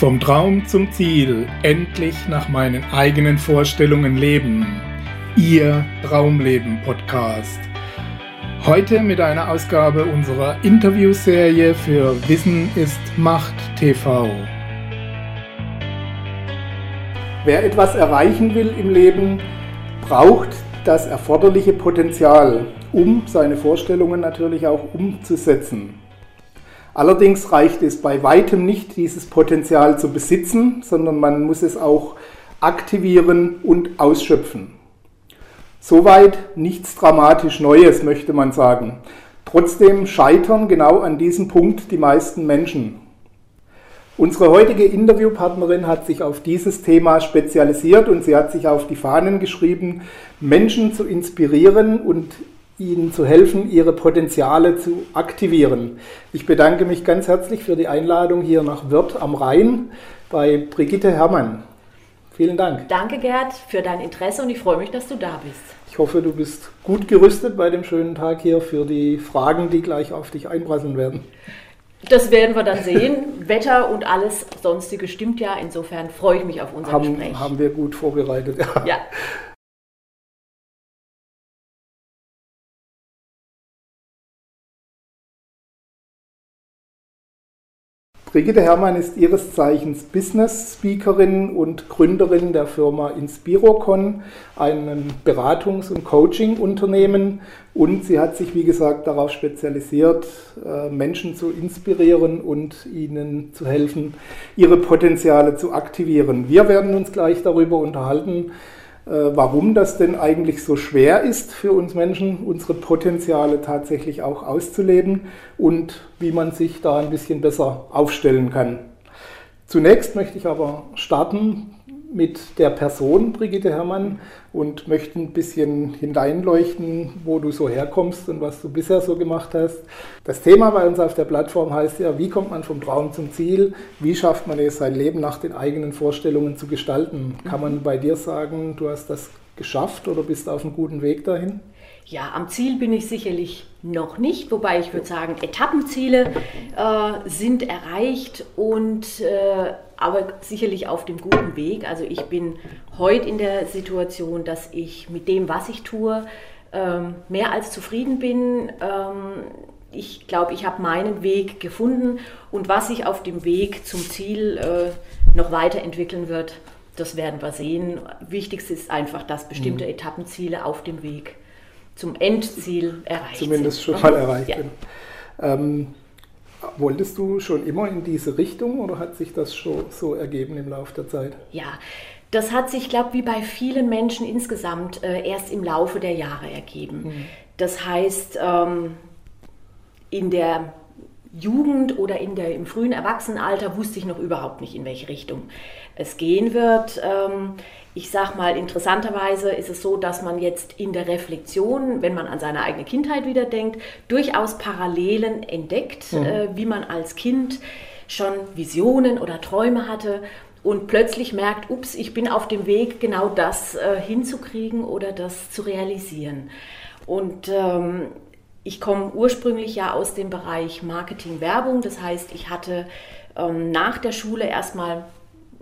Vom Traum zum Ziel, endlich nach meinen eigenen Vorstellungen leben. Ihr Traumleben Podcast. Heute mit einer Ausgabe unserer Interviewserie für Wissen ist Macht TV. Wer etwas erreichen will im Leben, braucht das erforderliche Potenzial, um seine Vorstellungen natürlich auch umzusetzen. Allerdings reicht es bei weitem nicht, dieses Potenzial zu besitzen, sondern man muss es auch aktivieren und ausschöpfen. Soweit nichts dramatisch Neues, möchte man sagen. Trotzdem scheitern genau an diesem Punkt die meisten Menschen. Unsere heutige Interviewpartnerin hat sich auf dieses Thema spezialisiert und sie hat sich auf die Fahnen geschrieben, Menschen zu inspirieren und ihnen zu helfen, ihre Potenziale zu aktivieren. Ich bedanke mich ganz herzlich für die Einladung hier nach Wörth am Rhein bei Brigitte Herrmann. Vielen Dank. Danke, Gerd, für dein Interesse und ich freue mich, dass du da bist. Ich hoffe, du bist gut gerüstet bei dem schönen Tag hier für die Fragen, die gleich auf dich einprasseln werden. Das werden wir dann sehen. Wetter und alles sonstige stimmt ja. Insofern freue ich mich auf unser haben, Gespräch. Haben wir gut vorbereitet. Ja. ja. Brigitte Herrmann ist ihres Zeichens Business Speakerin und Gründerin der Firma Inspirocon, einem Beratungs- und Coaching-Unternehmen. Und sie hat sich, wie gesagt, darauf spezialisiert, äh, Menschen zu inspirieren und ihnen zu helfen, ihre Potenziale zu aktivieren. Wir werden uns gleich darüber unterhalten, warum das denn eigentlich so schwer ist für uns Menschen, unsere Potenziale tatsächlich auch auszuleben und wie man sich da ein bisschen besser aufstellen kann. Zunächst möchte ich aber starten mit der Person Brigitte Herrmann und möchte ein bisschen hineinleuchten, wo du so herkommst und was du bisher so gemacht hast. Das Thema bei uns auf der Plattform heißt ja, wie kommt man vom Traum zum Ziel? Wie schafft man es, sein Leben nach den eigenen Vorstellungen zu gestalten? Kann man bei dir sagen, du hast das geschafft oder bist auf einem guten Weg dahin? Ja, am Ziel bin ich sicherlich noch nicht, wobei ich würde sagen, Etappenziele äh, sind erreicht und äh, aber sicherlich auf dem guten Weg. Also ich bin heute in der Situation, dass ich mit dem, was ich tue, ähm, mehr als zufrieden bin. Ähm, ich glaube, ich habe meinen Weg gefunden und was sich auf dem Weg zum Ziel äh, noch weiterentwickeln wird, das werden wir sehen. Wichtigste ist einfach, dass bestimmte mhm. Etappenziele auf dem Weg zum Endziel erreicht Zumindest sind. schon mal erreicht ja. sind. Ähm, wolltest du schon immer in diese Richtung oder hat sich das schon so ergeben im Laufe der Zeit? Ja, das hat sich, glaube ich, wie bei vielen Menschen insgesamt äh, erst im Laufe der Jahre ergeben. Mhm. Das heißt, ähm, in der Jugend oder in der, im frühen Erwachsenenalter wusste ich noch überhaupt nicht, in welche Richtung es gehen wird. Ähm, ich sage mal, interessanterweise ist es so, dass man jetzt in der Reflexion, wenn man an seine eigene Kindheit wieder denkt, durchaus Parallelen entdeckt, mhm. äh, wie man als Kind schon Visionen oder Träume hatte und plötzlich merkt, ups, ich bin auf dem Weg, genau das äh, hinzukriegen oder das zu realisieren. Und ähm, ich komme ursprünglich ja aus dem Bereich Marketing, Werbung. Das heißt, ich hatte ähm, nach der Schule erstmal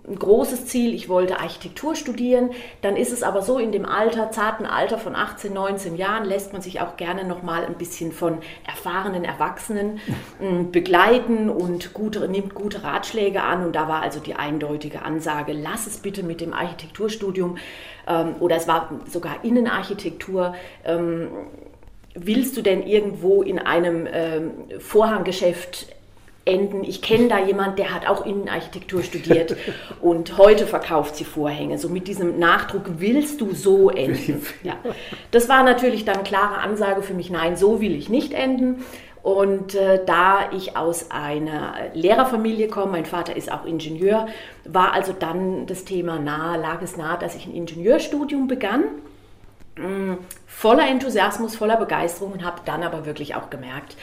ein großes Ziel, ich wollte Architektur studieren. Dann ist es aber so, in dem Alter, zarten Alter von 18, 19 Jahren, lässt man sich auch gerne nochmal ein bisschen von erfahrenen Erwachsenen ähm, begleiten und gute, nimmt gute Ratschläge an. Und da war also die eindeutige Ansage, lass es bitte mit dem Architekturstudium ähm, oder es war sogar Innenarchitektur. Ähm, willst du denn irgendwo in einem Vorhanggeschäft enden. Ich kenne da jemand, der hat auch Innenarchitektur studiert und heute verkauft sie Vorhänge. So mit diesem Nachdruck willst du so enden. Ja. Das war natürlich dann klare Ansage für mich, nein, so will ich nicht enden. Und äh, da ich aus einer Lehrerfamilie komme, mein Vater ist auch Ingenieur, war also dann das Thema nahe, lag es nahe, dass ich ein Ingenieurstudium begann. Mh, mm, voller Enthusiasmus, voller Begeisterung und habe dann aber wirklich auch gemerkt,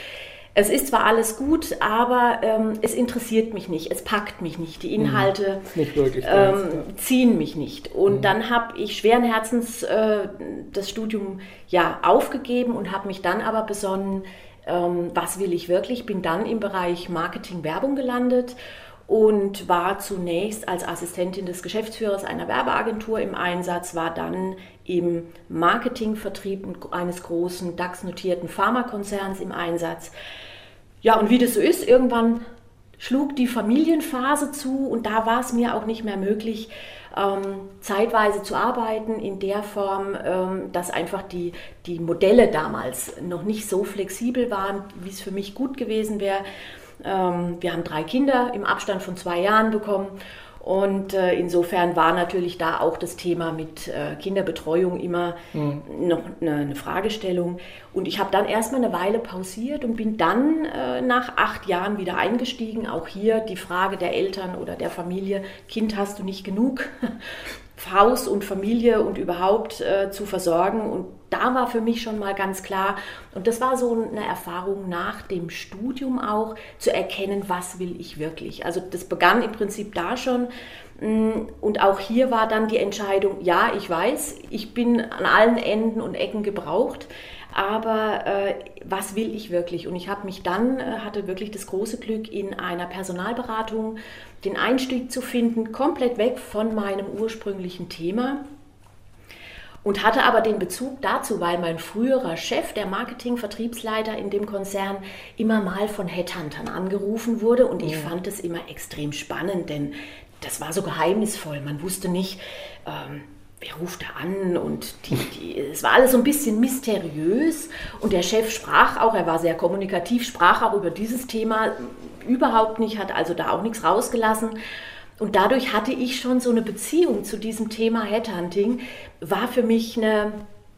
es ist zwar alles gut, aber ähm, es interessiert mich nicht, es packt mich nicht, die Inhalte mhm. nicht ähm, ziehen mich nicht. Und mhm. dann habe ich schweren Herzens äh, das Studium ja aufgegeben und habe mich dann aber besonnen, ähm, was will ich wirklich, bin dann im Bereich Marketing, Werbung gelandet und war zunächst als Assistentin des Geschäftsführers einer Werbeagentur im Einsatz, war dann im Marketingvertrieb eines großen DAX-notierten Pharmakonzerns im Einsatz. Ja, und wie das so ist, irgendwann schlug die Familienphase zu und da war es mir auch nicht mehr möglich, ähm, zeitweise zu arbeiten in der Form, ähm, dass einfach die, die Modelle damals noch nicht so flexibel waren, wie es für mich gut gewesen wäre. Ähm, wir haben drei Kinder im Abstand von zwei Jahren bekommen und äh, insofern war natürlich da auch das Thema mit äh, Kinderbetreuung immer mhm. noch eine, eine, Fragestellung. Und ich habe dann erstmal eine Weile pausiert und bin dann äh, nach acht Jahren wieder eingestiegen. Auch hier die Frage der Eltern oder der Familie, Kind hast du nicht genug. Haus und Familie und überhaupt äh, zu versorgen. Und da war für mich schon mal ganz klar, und das war so eine Erfahrung nach dem Studium auch, zu erkennen, was will ich wirklich. Also das begann im Prinzip da schon. Mm, und auch hier war dann die Entscheidung, ja, ich weiß, ich bin an allen Enden und Ecken gebraucht, aber äh, was will ich wirklich? Und ich habe mich dann, äh, hatte wirklich das große Glück, in einer Personalberatung den Einstieg zu finden, komplett weg von meinem ursprünglichen Thema. Und hatte aber den Bezug dazu, weil mein früherer Chef, der Marketing-Vertriebsleiter in dem Konzern, immer mal von Headhuntern angerufen wurde. Und ich ja. fand es immer extrem spannend, denn das war so geheimnisvoll. Man wusste nicht, ähm, wer ruft da an? Und die, die, es war alles so ein bisschen mysteriös. Und der Chef sprach auch, er war sehr kommunikativ, sprach auch über dieses Thema überhaupt nicht, hat also da auch nichts rausgelassen. Und dadurch hatte ich schon so eine Beziehung zu diesem Thema Headhunting, war für mich eine,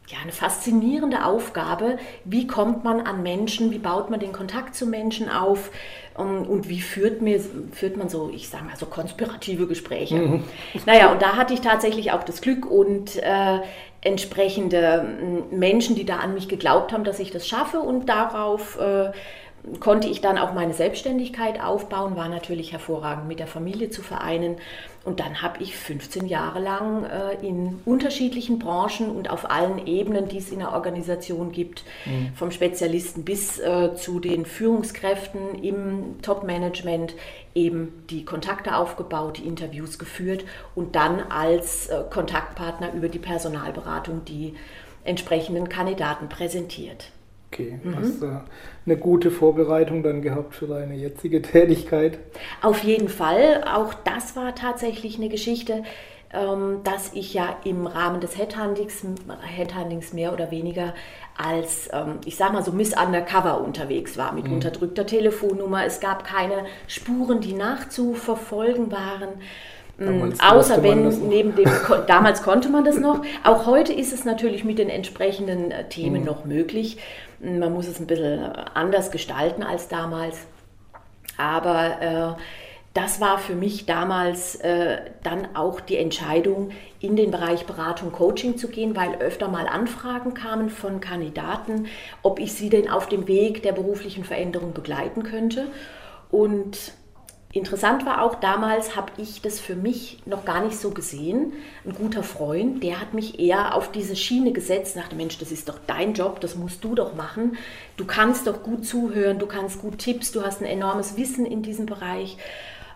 ja, eine faszinierende Aufgabe. Wie kommt man an Menschen, wie baut man den Kontakt zu Menschen auf, und wie führt, mir, führt man so, ich sage mal, so konspirative Gespräche? Mhm. Naja, und da hatte ich tatsächlich auch das Glück und äh, entsprechende Menschen, die da an mich geglaubt haben, dass ich das schaffe und darauf äh, konnte ich dann auch meine Selbstständigkeit aufbauen, war natürlich hervorragend mit der Familie zu vereinen. Und dann habe ich 15 Jahre lang äh, in unterschiedlichen Branchen und auf allen Ebenen, die es in der Organisation gibt, mhm. vom Spezialisten bis äh, zu den Führungskräften im Top-Management, eben die Kontakte aufgebaut, die Interviews geführt und dann als äh, Kontaktpartner über die Personalberatung die entsprechenden Kandidaten präsentiert. Okay, mhm. hast du eine gute Vorbereitung dann gehabt für deine jetzige Tätigkeit? Auf jeden Fall. Auch das war tatsächlich eine Geschichte, ähm, dass ich ja im Rahmen des Headhuntings, Headhuntings mehr oder weniger als, ähm, ich sag mal so Miss Undercover unterwegs war mit mhm. unterdrückter Telefonnummer. Es gab keine Spuren, die nachzuverfolgen waren. Damals Außer wenn neben dem, damals konnte man das noch. Auch heute ist es natürlich mit den entsprechenden äh, Themen mhm. noch möglich. Man muss es ein bisschen anders gestalten als damals. Aber äh, das war für mich damals äh, dann auch die Entscheidung, in den Bereich Beratung, Coaching zu gehen, weil öfter mal Anfragen kamen von Kandidaten, ob ich sie denn auf dem Weg der beruflichen Veränderung begleiten könnte. Und Interessant war auch damals, habe ich das für mich noch gar nicht so gesehen. Ein guter Freund, der hat mich eher auf diese Schiene gesetzt, dachte, Mensch, das ist doch dein Job, das musst du doch machen. Du kannst doch gut zuhören, du kannst gut Tipps, du hast ein enormes Wissen in diesem Bereich.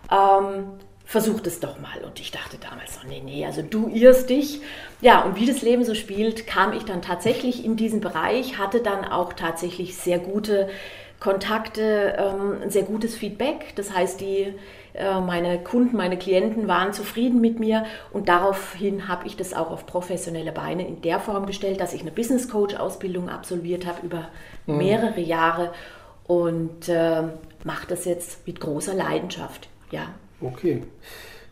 Ähm, versuch das doch mal. Und ich dachte damals, oh nee, nee, also du irrst dich. Ja, und wie das Leben so spielt, kam ich dann tatsächlich in diesen Bereich, hatte dann auch tatsächlich sehr gute Kontakte, ähm, ein sehr gutes Feedback. Das heißt, die, äh, meine Kunden, meine Klienten waren zufrieden mit mir und daraufhin habe ich das auch auf professionelle Beine in der Form gestellt, dass ich eine Business Coach Ausbildung absolviert habe über mhm. mehrere Jahre und äh, mache das jetzt mit großer Leidenschaft. Ja. Okay.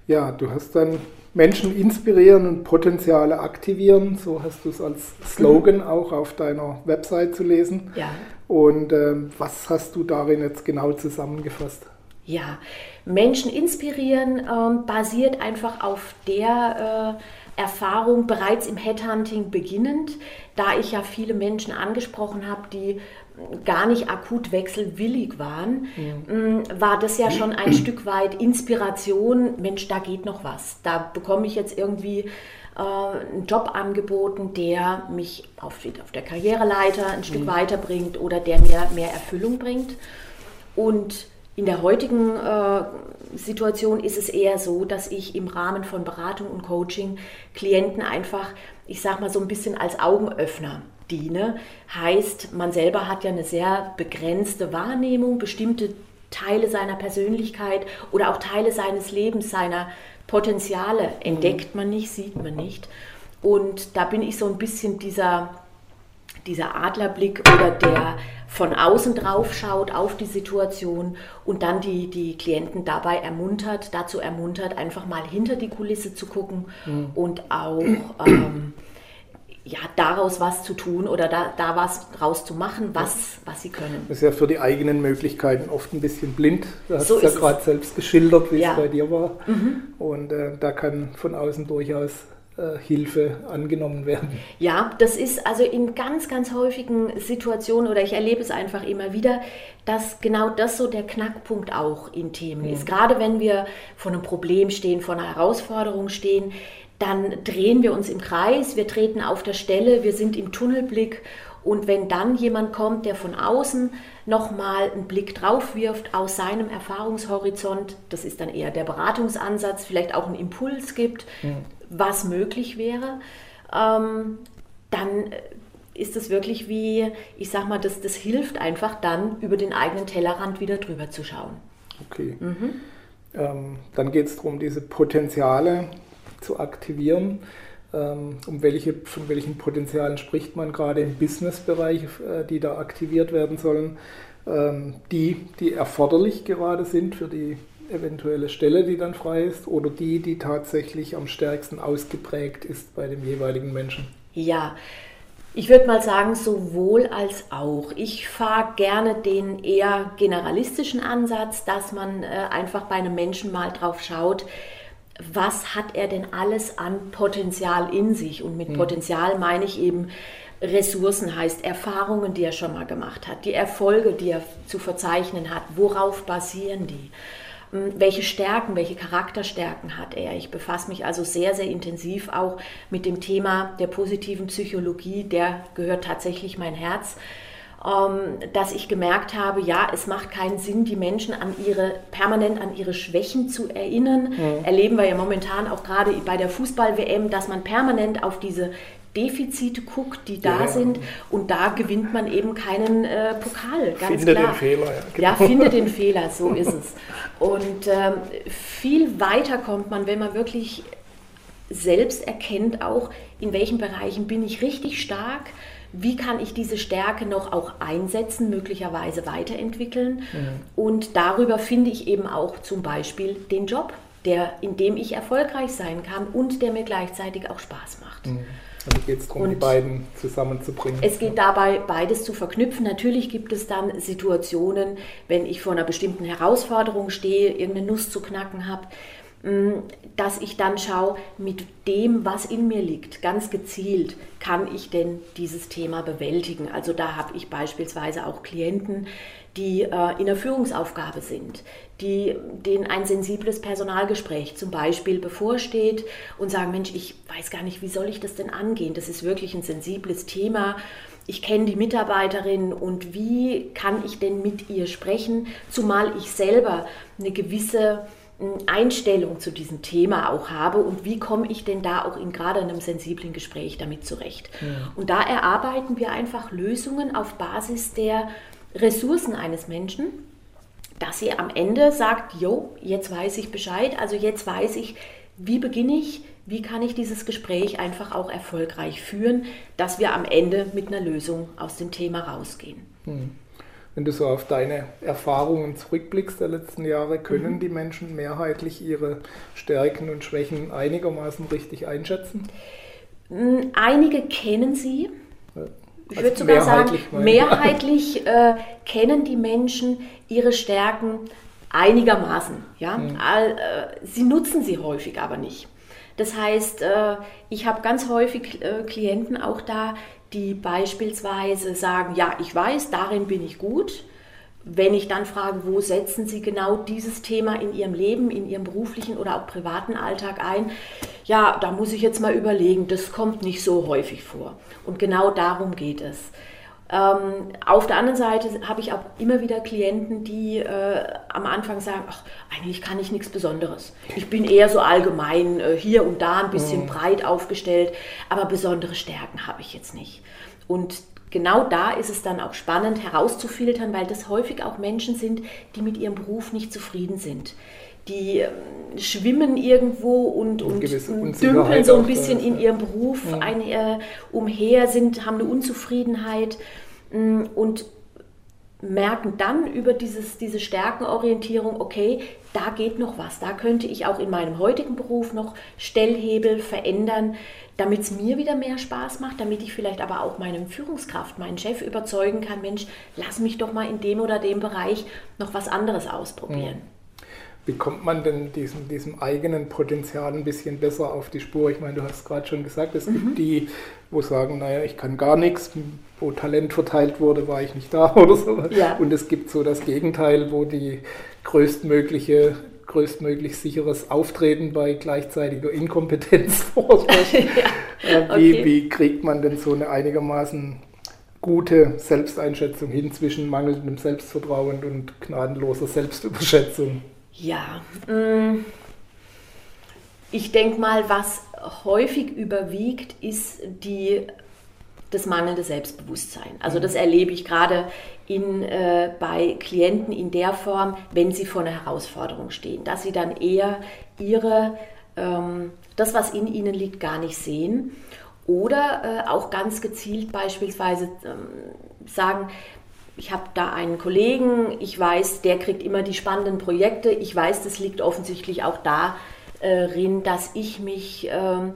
Ja, du hast dann Menschen inspirieren und Potenziale aktivieren. So hast du es als Slogan mhm. auch auf deiner Website zu lesen. Ja. Und ähm, was hast du darin jetzt genau zusammengefasst? Ja, Menschen inspirieren ähm, basiert einfach auf der äh, Erfahrung bereits im Headhunting beginnend, da ich ja viele Menschen angesprochen habe, die gar nicht akut wechselwillig waren, mhm. war das ja schon ein Stück weit Inspiration, Mensch, da geht noch was. Da bekomme ich jetzt irgendwie äh, einen Job angeboten, der mich auf, auf der Karriereleiter ein Stück mhm. weiterbringt oder der mir mehr Erfüllung bringt. Und in der heutigen äh, Situation ist es eher so, dass ich im Rahmen von Beratung und Coaching Klienten einfach, ich sag mal so ein bisschen als Augenöffner diene. Heißt, man selber hat ja eine sehr begrenzte Wahrnehmung, bestimmte Teile seiner Persönlichkeit oder auch Teile seines Lebens, seiner Potenziale entdeckt man nicht, sieht man nicht. Und da bin ich so ein bisschen dieser, dieser Adlerblick oder der von außen drauf schaut auf die Situation und dann die, die Klienten dabei ermuntert, dazu ermuntert, einfach mal hinter die Kulisse zu gucken mhm. und auch ähm, ja, daraus was zu tun oder da, da was draus zu machen, was, was sie können. Das ist ja für die eigenen Möglichkeiten oft ein bisschen blind. Du hast so es ja gerade selbst geschildert, wie ja. es bei dir war. Mhm. Und äh, da kann von außen durchaus äh, Hilfe angenommen werden. Ja, das ist also in ganz, ganz häufigen Situationen oder ich erlebe es einfach immer wieder, dass genau das so der Knackpunkt auch in Themen ja. ist. Gerade wenn wir vor einem Problem stehen, vor einer Herausforderung stehen, dann drehen wir uns im Kreis, wir treten auf der Stelle, wir sind im Tunnelblick und wenn dann jemand kommt, der von außen nochmal einen Blick drauf wirft aus seinem Erfahrungshorizont, das ist dann eher der Beratungsansatz, vielleicht auch einen Impuls gibt, mhm. was möglich wäre, ähm, dann ist es wirklich wie, ich sag mal, das, das hilft einfach dann, über den eigenen Tellerrand wieder drüber zu schauen. Okay. Mhm. Ähm, dann geht es darum, diese Potenziale zu aktivieren. Ähm, um welche, von welchen Potenzialen spricht man gerade im Businessbereich, äh, die da aktiviert werden sollen? Ähm, die, die erforderlich gerade sind für die eventuelle Stelle, die dann frei ist, oder die, die tatsächlich am stärksten ausgeprägt ist bei dem jeweiligen Menschen? Ja, ich würde mal sagen, sowohl als auch. Ich fahre gerne den eher generalistischen Ansatz, dass man äh, einfach bei einem Menschen mal drauf schaut, was hat er denn alles an Potenzial in sich? Und mit hm. Potenzial meine ich eben Ressourcen, heißt Erfahrungen, die er schon mal gemacht hat, die Erfolge, die er zu verzeichnen hat, worauf basieren die? Hm, welche Stärken, welche Charakterstärken hat er? Ich befasse mich also sehr, sehr intensiv auch mit dem Thema der positiven Psychologie. Der gehört tatsächlich mein Herz. Ähm, dass ich gemerkt habe, ja, es macht keinen Sinn, die Menschen an ihre, permanent an ihre Schwächen zu erinnern. Mhm. Erleben wir ja momentan auch gerade bei der Fußball-WM, dass man permanent auf diese Defizite guckt, die da ja. sind und da gewinnt man eben keinen äh, Pokal, ganz finde klar. den Fehler, ja. Genau. Ja, finde den Fehler, so ist es. Und ähm, viel weiter kommt man, wenn man wirklich selbst erkennt auch, in welchen Bereichen bin ich richtig stark, wie kann ich diese Stärke noch auch einsetzen, möglicherweise weiterentwickeln. Mhm. Und darüber finde ich eben auch zum Beispiel den Job, der, in dem ich erfolgreich sein kann und der mir gleichzeitig auch Spaß macht. Mhm. Also geht es darum, und die beiden zusammenzubringen. Es geht dabei, beides zu verknüpfen. Natürlich gibt es dann Situationen, wenn ich vor einer bestimmten Herausforderung stehe, irgendeine Nuss zu knacken habe, dass ich dann schaue, mit dem, was in mir liegt, ganz gezielt, kann ich denn dieses Thema bewältigen. Also da habe ich beispielsweise auch Klienten, die äh, in der Führungsaufgabe sind, die, denen ein sensibles Personalgespräch zum Beispiel bevorsteht und sagen, Mensch, ich weiß gar nicht, wie soll ich das denn angehen? Das ist wirklich ein sensibles Thema. Ich kenne die Mitarbeiterin und wie kann ich denn mit ihr sprechen, zumal ich selber eine gewisse Einstellung zu diesem Thema auch habe und wie komme ich denn da auch in gerade einem sensiblen Gespräch damit zurecht. Ja. Und da erarbeiten wir einfach Lösungen auf Basis der Ressourcen eines Menschen, dass sie am Ende sagt, jo, jetzt weiß ich Bescheid, also jetzt weiß ich, wie beginne ich, wie kann ich dieses Gespräch einfach auch erfolgreich führen, dass wir am Ende mit einer Lösung aus dem Thema rausgehen. Hm. Wenn du so auf deine Erfahrungen zurückblickst der letzten Jahre, können mhm. die Menschen mehrheitlich ihre Stärken und Schwächen einigermaßen richtig einschätzen? Hm, einige kennen sie. Ich also würde sogar sagen, mehrheitlich äh, kennen die Menschen ihre Stärken einigermaßen. Ja? Mhm. All, äh, sie nutzen sie häufig aber nicht. Das heißt, äh, ich habe ganz häufig äh, Klienten auch da, die beispielsweise sagen, ja, ich weiß, darin bin ich gut. Wenn ich dann frage, wo setzen Sie genau dieses Thema in Ihrem Leben, in Ihrem beruflichen oder auch privaten Alltag ein, ja, da muss ich jetzt mal überlegen, das kommt nicht so häufig vor. Und genau darum geht es. Ähm, auf der anderen Seite habe ich auch immer wieder Klienten, die äh, am Anfang sagen, ach, eigentlich kann ich nichts Besonderes. Ich bin eher so allgemein äh, hier und da ein bisschen mhm. breit aufgestellt, aber besondere Stärken habe ich jetzt nicht. Und genau da ist es dann auch spannend herauszufiltern, weil das häufig auch Menschen sind, die mit ihrem Beruf nicht zufrieden sind die ähm, schwimmen irgendwo und, und, und dümpeln so ein bisschen in ihrem Beruf ja. ein, äh, umher, sind, haben eine Unzufriedenheit und merken dann über dieses, diese Stärkenorientierung, okay, da geht noch was, da könnte ich auch in meinem heutigen Beruf noch Stellhebel verändern, damit es mir wieder mehr Spaß macht, damit ich vielleicht aber auch meinem Führungskraft, meinen Chef überzeugen kann, Mensch, lass mich doch mal in dem oder dem Bereich noch was anderes ausprobieren. Ja. Wie kommt man denn diesem, diesem eigenen Potenzial ein bisschen besser auf die Spur? Ich meine, du hast gerade schon gesagt, es mhm. gibt die, wo sagen, naja, ich kann gar nichts, wo Talent verteilt wurde, war ich nicht da oder so. Ja. Und es gibt so das Gegenteil, wo die größtmögliche größtmöglich sicheres Auftreten bei gleichzeitiger Inkompetenz vorsorgt. ja, okay. wie, wie kriegt man denn so eine einigermaßen gute Selbsteinschätzung hin zwischen mangelndem Selbstvertrauen und gnadenloser Selbstüberschätzung? Ja, mm, ich denke mal, was häufig überwiegt, ist die, das mangelnde Selbstbewusstsein. Also das erlebe ich gerade äh, bei Klienten in der Form, wenn sie vor einer Herausforderung stehen, dass sie dann eher ihre, ähm, das, was in ihnen liegt, gar nicht sehen. Oder äh, auch ganz gezielt beispielsweise ähm, sagen, ich habe da einen Kollegen, ich weiß, der kriegt immer die spannenden Projekte. Ich weiß, das liegt offensichtlich auch darin, dass ich mich ähm,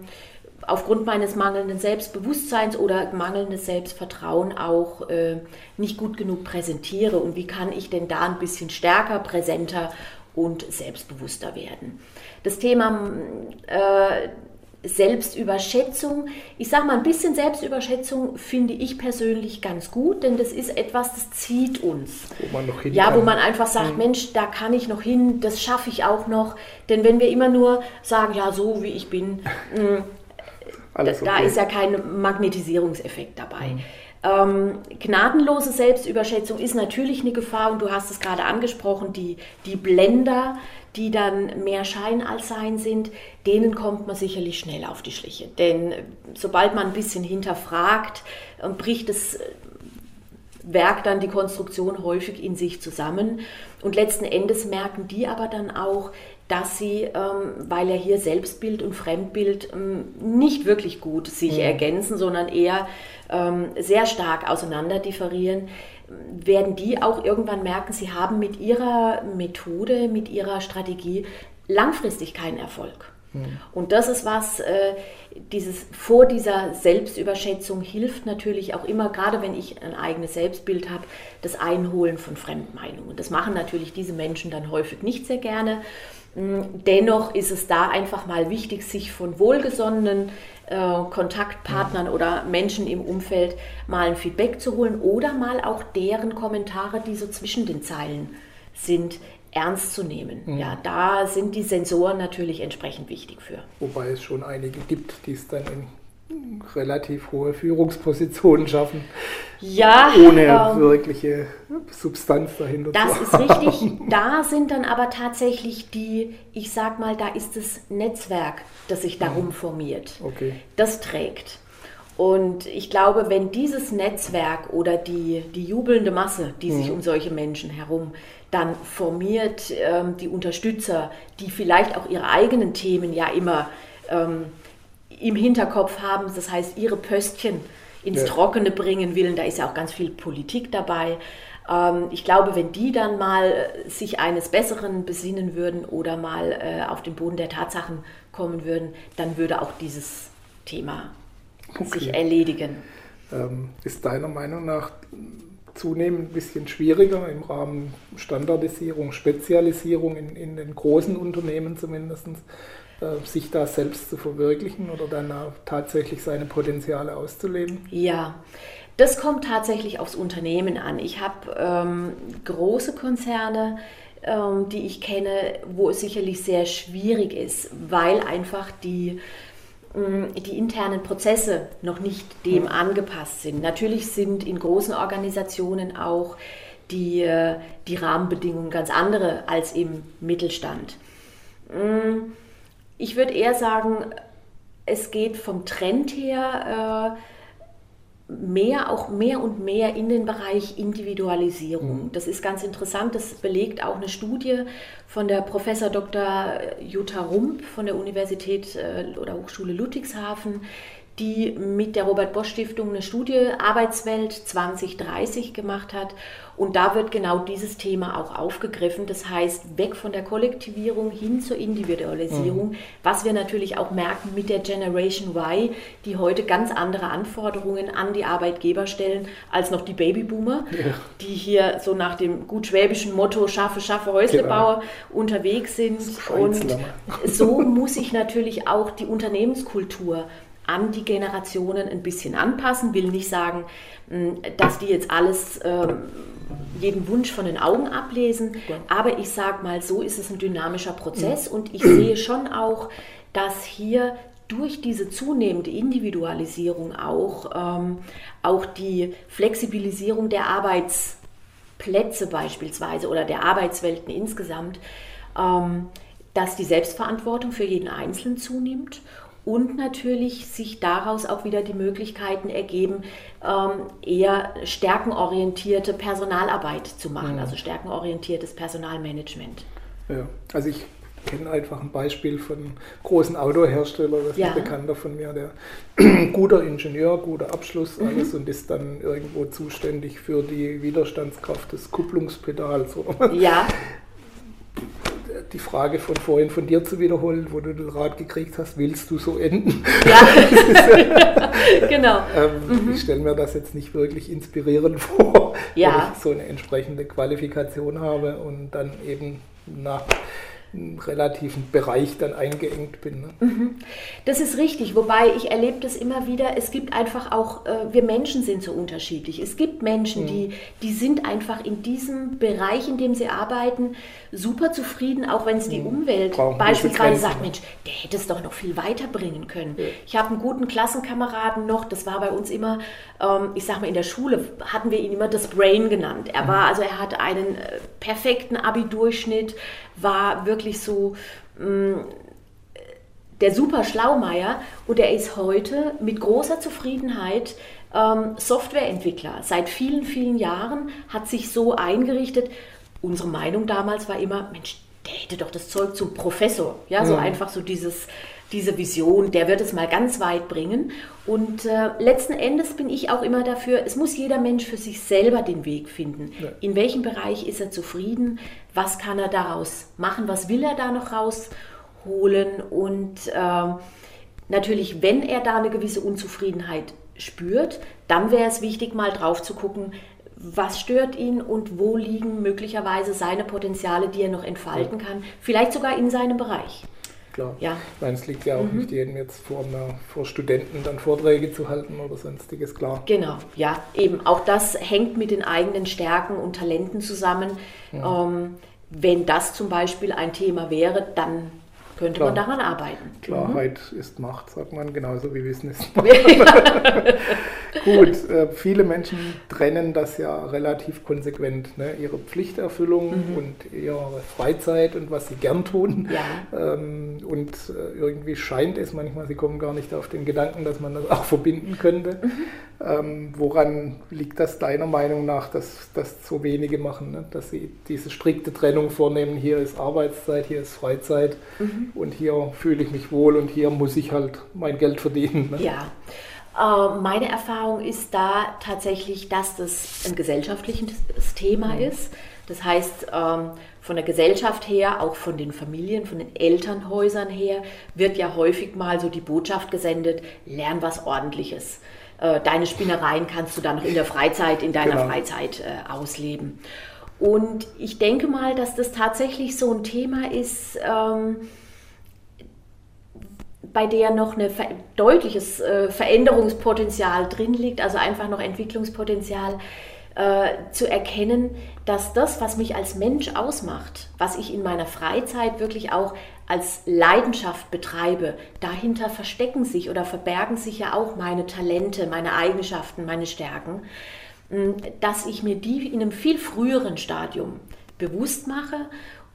aufgrund meines mangelnden Selbstbewusstseins oder mangelndes Selbstvertrauen auch äh, nicht gut genug präsentiere. Und wie kann ich denn da ein bisschen stärker, präsenter und selbstbewusster werden? Das Thema äh, Selbstüberschätzung. Ich sage mal, ein bisschen Selbstüberschätzung finde ich persönlich ganz gut, denn das ist etwas, das zieht uns. Wo man noch hin ja, wo man einfach sagt, mhm. Mensch, da kann ich noch hin, das schaffe ich auch noch. Denn wenn wir immer nur sagen, ja, so wie ich bin, mh, da, okay. da, ist ja kein Magnetisierungseffekt dabei. Mhm. Ähm, gnadenlose Selbstüberschätzung ist natürlich eine Gefahr und du hast es gerade angesprochen, die, die Blender, die dann mehr Schein als Sein sind, denen kommt man sicherlich schnell auf die Schliche. Denn sobald man ein bisschen hinterfragt, äh, bricht das Werk dann die Konstruktion häufig in sich zusammen. Und letzten Endes merken die aber dann auch, dass sie, ähm, weil ja hier Selbstbild und Fremdbild ähm, nicht wirklich gut sich ja. ergänzen, sondern eher ähm, sehr stark auseinander differieren, werden die auch irgendwann merken, sie haben mit ihrer Methode, mit ihrer Strategie langfristig keinen Erfolg. Mhm. Und das ist was, äh, dieses vor dieser Selbstüberschätzung hilft natürlich auch immer, gerade wenn ich ein eigenes Selbstbild habe, das Einholen von Fremdmeinungen. Das machen natürlich diese Menschen dann häufig nicht sehr gerne. Dennoch ist es da einfach mal wichtig, sich von wohlgesonnenen äh, Kontaktpartnern oder Menschen im Umfeld mal ein Feedback zu holen oder mal auch deren Kommentare, die so zwischen den Zeilen sind, ernst zu nehmen. Mhm. Ja, da sind die Sensoren natürlich entsprechend wichtig für. Wobei es schon einige gibt, die es dann in relativ hohe Führungspositionen schaffen. Ja. Ohne ähm, wirkliche Substanz dahinter das zu haben. Das ist richtig. Da sind dann aber tatsächlich die, ich sag mal, da ist das Netzwerk, das sich darum mhm. formiert. Okay. Das trägt. Und ich glaube, wenn dieses Netzwerk oder die, die jubelnde Masse, die mhm. sich um solche Menschen herum dann formiert, ähm, die Unterstützer, die vielleicht auch ihre eigenen Themen ja immer ähm, im Hinterkopf haben, das heißt ihre Pöstchen ins ja. Trockene bringen willen, da ist ja auch ganz viel Politik dabei. Ähm, ich glaube, wenn die dann mal äh, sich eines Besseren besinnen würden oder mal äh, auf den Boden der Tatsachen kommen würden, dann würde auch dieses Thema okay. sich erledigen. Ähm, ist deiner Meinung nach zunehmend ein bisschen schwieriger im Rahmen Standardisierung, Spezialisierung in, in den großen Unternehmen zumindest, sich da selbst zu verwirklichen oder dann tatsächlich seine Potenziale auszuleben? Ja, das kommt tatsächlich aufs Unternehmen an. Ich habe ähm, große Konzerne, ähm, die ich kenne, wo es sicherlich sehr schwierig ist, weil einfach die die internen Prozesse noch nicht dem angepasst sind. Natürlich sind in großen Organisationen auch die, äh, die Rahmenbedingungen ganz andere als im Mittelstand. Mm, ich würde eher sagen, es geht vom Trend her äh, mehr, auch mehr und mehr in den Bereich Individualisierung. Mhm. Das ist ganz interessant. Das belegt auch eine Studie von der Professor Dr. Jutta Rump von der Universität äh, oder Hochschule Ludwigshafen die mit der Robert Bosch Stiftung eine Studie Arbeitswelt 2030 gemacht hat. Und da wird genau dieses Thema auch aufgegriffen. Das heißt, weg von der Kollektivierung hin zur Individualisierung, mhm. was wir natürlich auch merken mit der Generation Y, die heute ganz andere Anforderungen an die Arbeitgeber stellen als noch die Babyboomer, ja. die hier so nach dem gut schwäbischen Motto schaffe, schaffe, Häuslebauer genau. unterwegs sind. Und so muss ich natürlich auch die Unternehmenskultur an die Generationen ein bisschen anpassen. Will nicht sagen, hm, dass die jetzt alles, ähm, jeden Wunsch von den Augen ablesen, aber ich sage mal, so ist es ein dynamischer Prozess. Und ich sehe schon auch, dass hier durch diese zunehmende Individualisierung auch, ähm, auch die Flexibilisierung der Arbeitsplätze beispielsweise oder der Arbeitswelten insgesamt, ähm, dass die Selbstverantwortung für jeden Einzelnen zunimmt und natürlich sich daraus auch wieder die Möglichkeiten ergeben, ähm, eher stärkenorientierte Personalarbeit zu machen, mhm. also stärkenorientiertes Personalmanagement. Ja, also ich kenne einfach ein Beispiel von einem großen Autohersteller, das ist ja. ein Bekannter von mir, der guter Ingenieur, guter Abschluss, mhm. alles und ist dann irgendwo zuständig für die Widerstandskraft des Kupplungspedals. Oder? Ja. Die Frage von vorhin von dir zu wiederholen, wo du den Rat gekriegt hast, willst du so enden? Ja, genau. ähm, mhm. Ich stelle mir das jetzt nicht wirklich inspirierend vor, ja. wenn ich so eine entsprechende Qualifikation habe und dann eben nach relativen Bereich dann eingeengt bin. Ne? Mhm. Das ist richtig, wobei ich erlebe das immer wieder, es gibt einfach auch, äh, wir Menschen sind so unterschiedlich. Es gibt Menschen, mhm. die, die sind einfach in diesem Bereich, in dem sie arbeiten, super zufrieden, auch wenn es die mhm. Umwelt Brauchen beispielsweise sagt, Mensch, der hätte es doch noch viel weiterbringen können. Ja. Ich habe einen guten Klassenkameraden noch, das war bei uns immer, ähm, ich sag mal, in der Schule hatten wir ihn immer das Brain genannt. Er mhm. war, also er hatte einen äh, perfekten Abi-Durchschnitt, war wirklich so mh, mm, der super Schlaumeier und er ist heute mit großer Zufriedenheit ähm, Softwareentwickler. Seit vielen, vielen Jahren hat sich so eingerichtet. Unsere Meinung damals war immer, Mensch, der hätte doch das Zeug zum Professor. Ja, so ja. einfach so dieses, diese Vision, der wird es mal ganz weit bringen. Und äh, letzten Endes bin ich auch immer dafür, es muss jeder Mensch für sich selber den Weg finden. Ja. In welchem Bereich ist er zufrieden? Was kann er daraus machen? Was will er da noch rausholen? Und äh, natürlich, wenn er da eine gewisse Unzufriedenheit spürt, dann wäre es wichtig, mal drauf zu gucken, was stört ihn und wo liegen möglicherweise seine Potenziale, die er noch entfalten kann, vielleicht sogar in seinem Bereich klar. Ja. Ich meine, es liegt ja auch mhm. nicht jedem jetzt vor, einer, vor Studenten dann Vorträge zu halten oder sonstiges, klar. Genau, ja, eben. Auch das hängt mit den eigenen Stärken und Talenten zusammen. Ja. Ähm, wenn das zum Beispiel ein Thema wäre, dann könnte Klar. man daran arbeiten. Klarheit mhm. ist Macht, sagt man, genauso wie Wissen ist Macht. Gut, äh, viele Menschen trennen das ja relativ konsequent, ne? ihre Pflichterfüllung mhm. und ihre Freizeit und was sie gern tun. Ja. Ähm, und äh, irgendwie scheint es manchmal, sie kommen gar nicht auf den Gedanken, dass man das auch verbinden könnte. Mhm. Ähm, woran liegt das deiner Meinung nach, dass das so wenige machen, ne? dass sie diese strikte Trennung vornehmen, hier ist Arbeitszeit, hier ist Freizeit mhm. Und hier fühle ich mich wohl und hier muss ich halt mein Geld verdienen. Ne? Ja. Äh, meine Erfahrung ist da tatsächlich, dass das ein gesellschaftliches Thema mhm. ist. Das heißt, ähm, von der Gesellschaft her, auch von den Familien, von den Elternhäusern her, wird ja häufig mal so die Botschaft gesendet, lern was Ordentliches. Äh, deine Spinnereien kannst du dann noch in der Freizeit, in deiner genau. Freizeit äh, ausleben. Und ich denke mal, dass das tatsächlich so ein Thema ist, ähm, bei der noch ein deutliches äh, Veränderungspotenzial drin liegt, also einfach noch Entwicklungspotenzial. äh, zu erkennen, dass das, was mich als Mensch ausmacht, was ich in meiner Freizeit wirklich auch als Leidenschaft betreibe, dahinter verstecken sich oder verbergen sich ja auch meine Talente, meine Eigenschaften, meine Stärken, dass ich mir die in einem viel früheren Stadium bewusst mache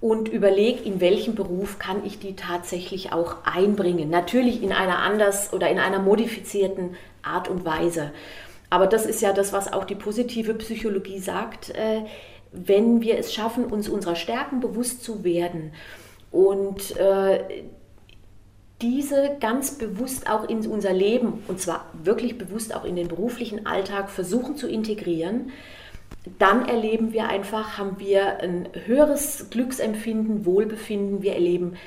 und überlege, in welchem Beruf kann ich die tatsächlich auch einbringen. Natürlich in einer anders oder in einer modifizierten Art und Weise. Aber das ist ja das, was auch die positive Psychologie sagt. Äh, wenn wir es schaffen, uns unserer Stärken bewusst zu werden und äh, diese ganz bewusst auch in unser Leben, und zwar wirklich bewusst auch in den beruflichen Alltag versuchen zu integrieren, dann erleben wir einfach, haben wir ein höheres Glücksempfinden, Wohlbefinden, wir erleben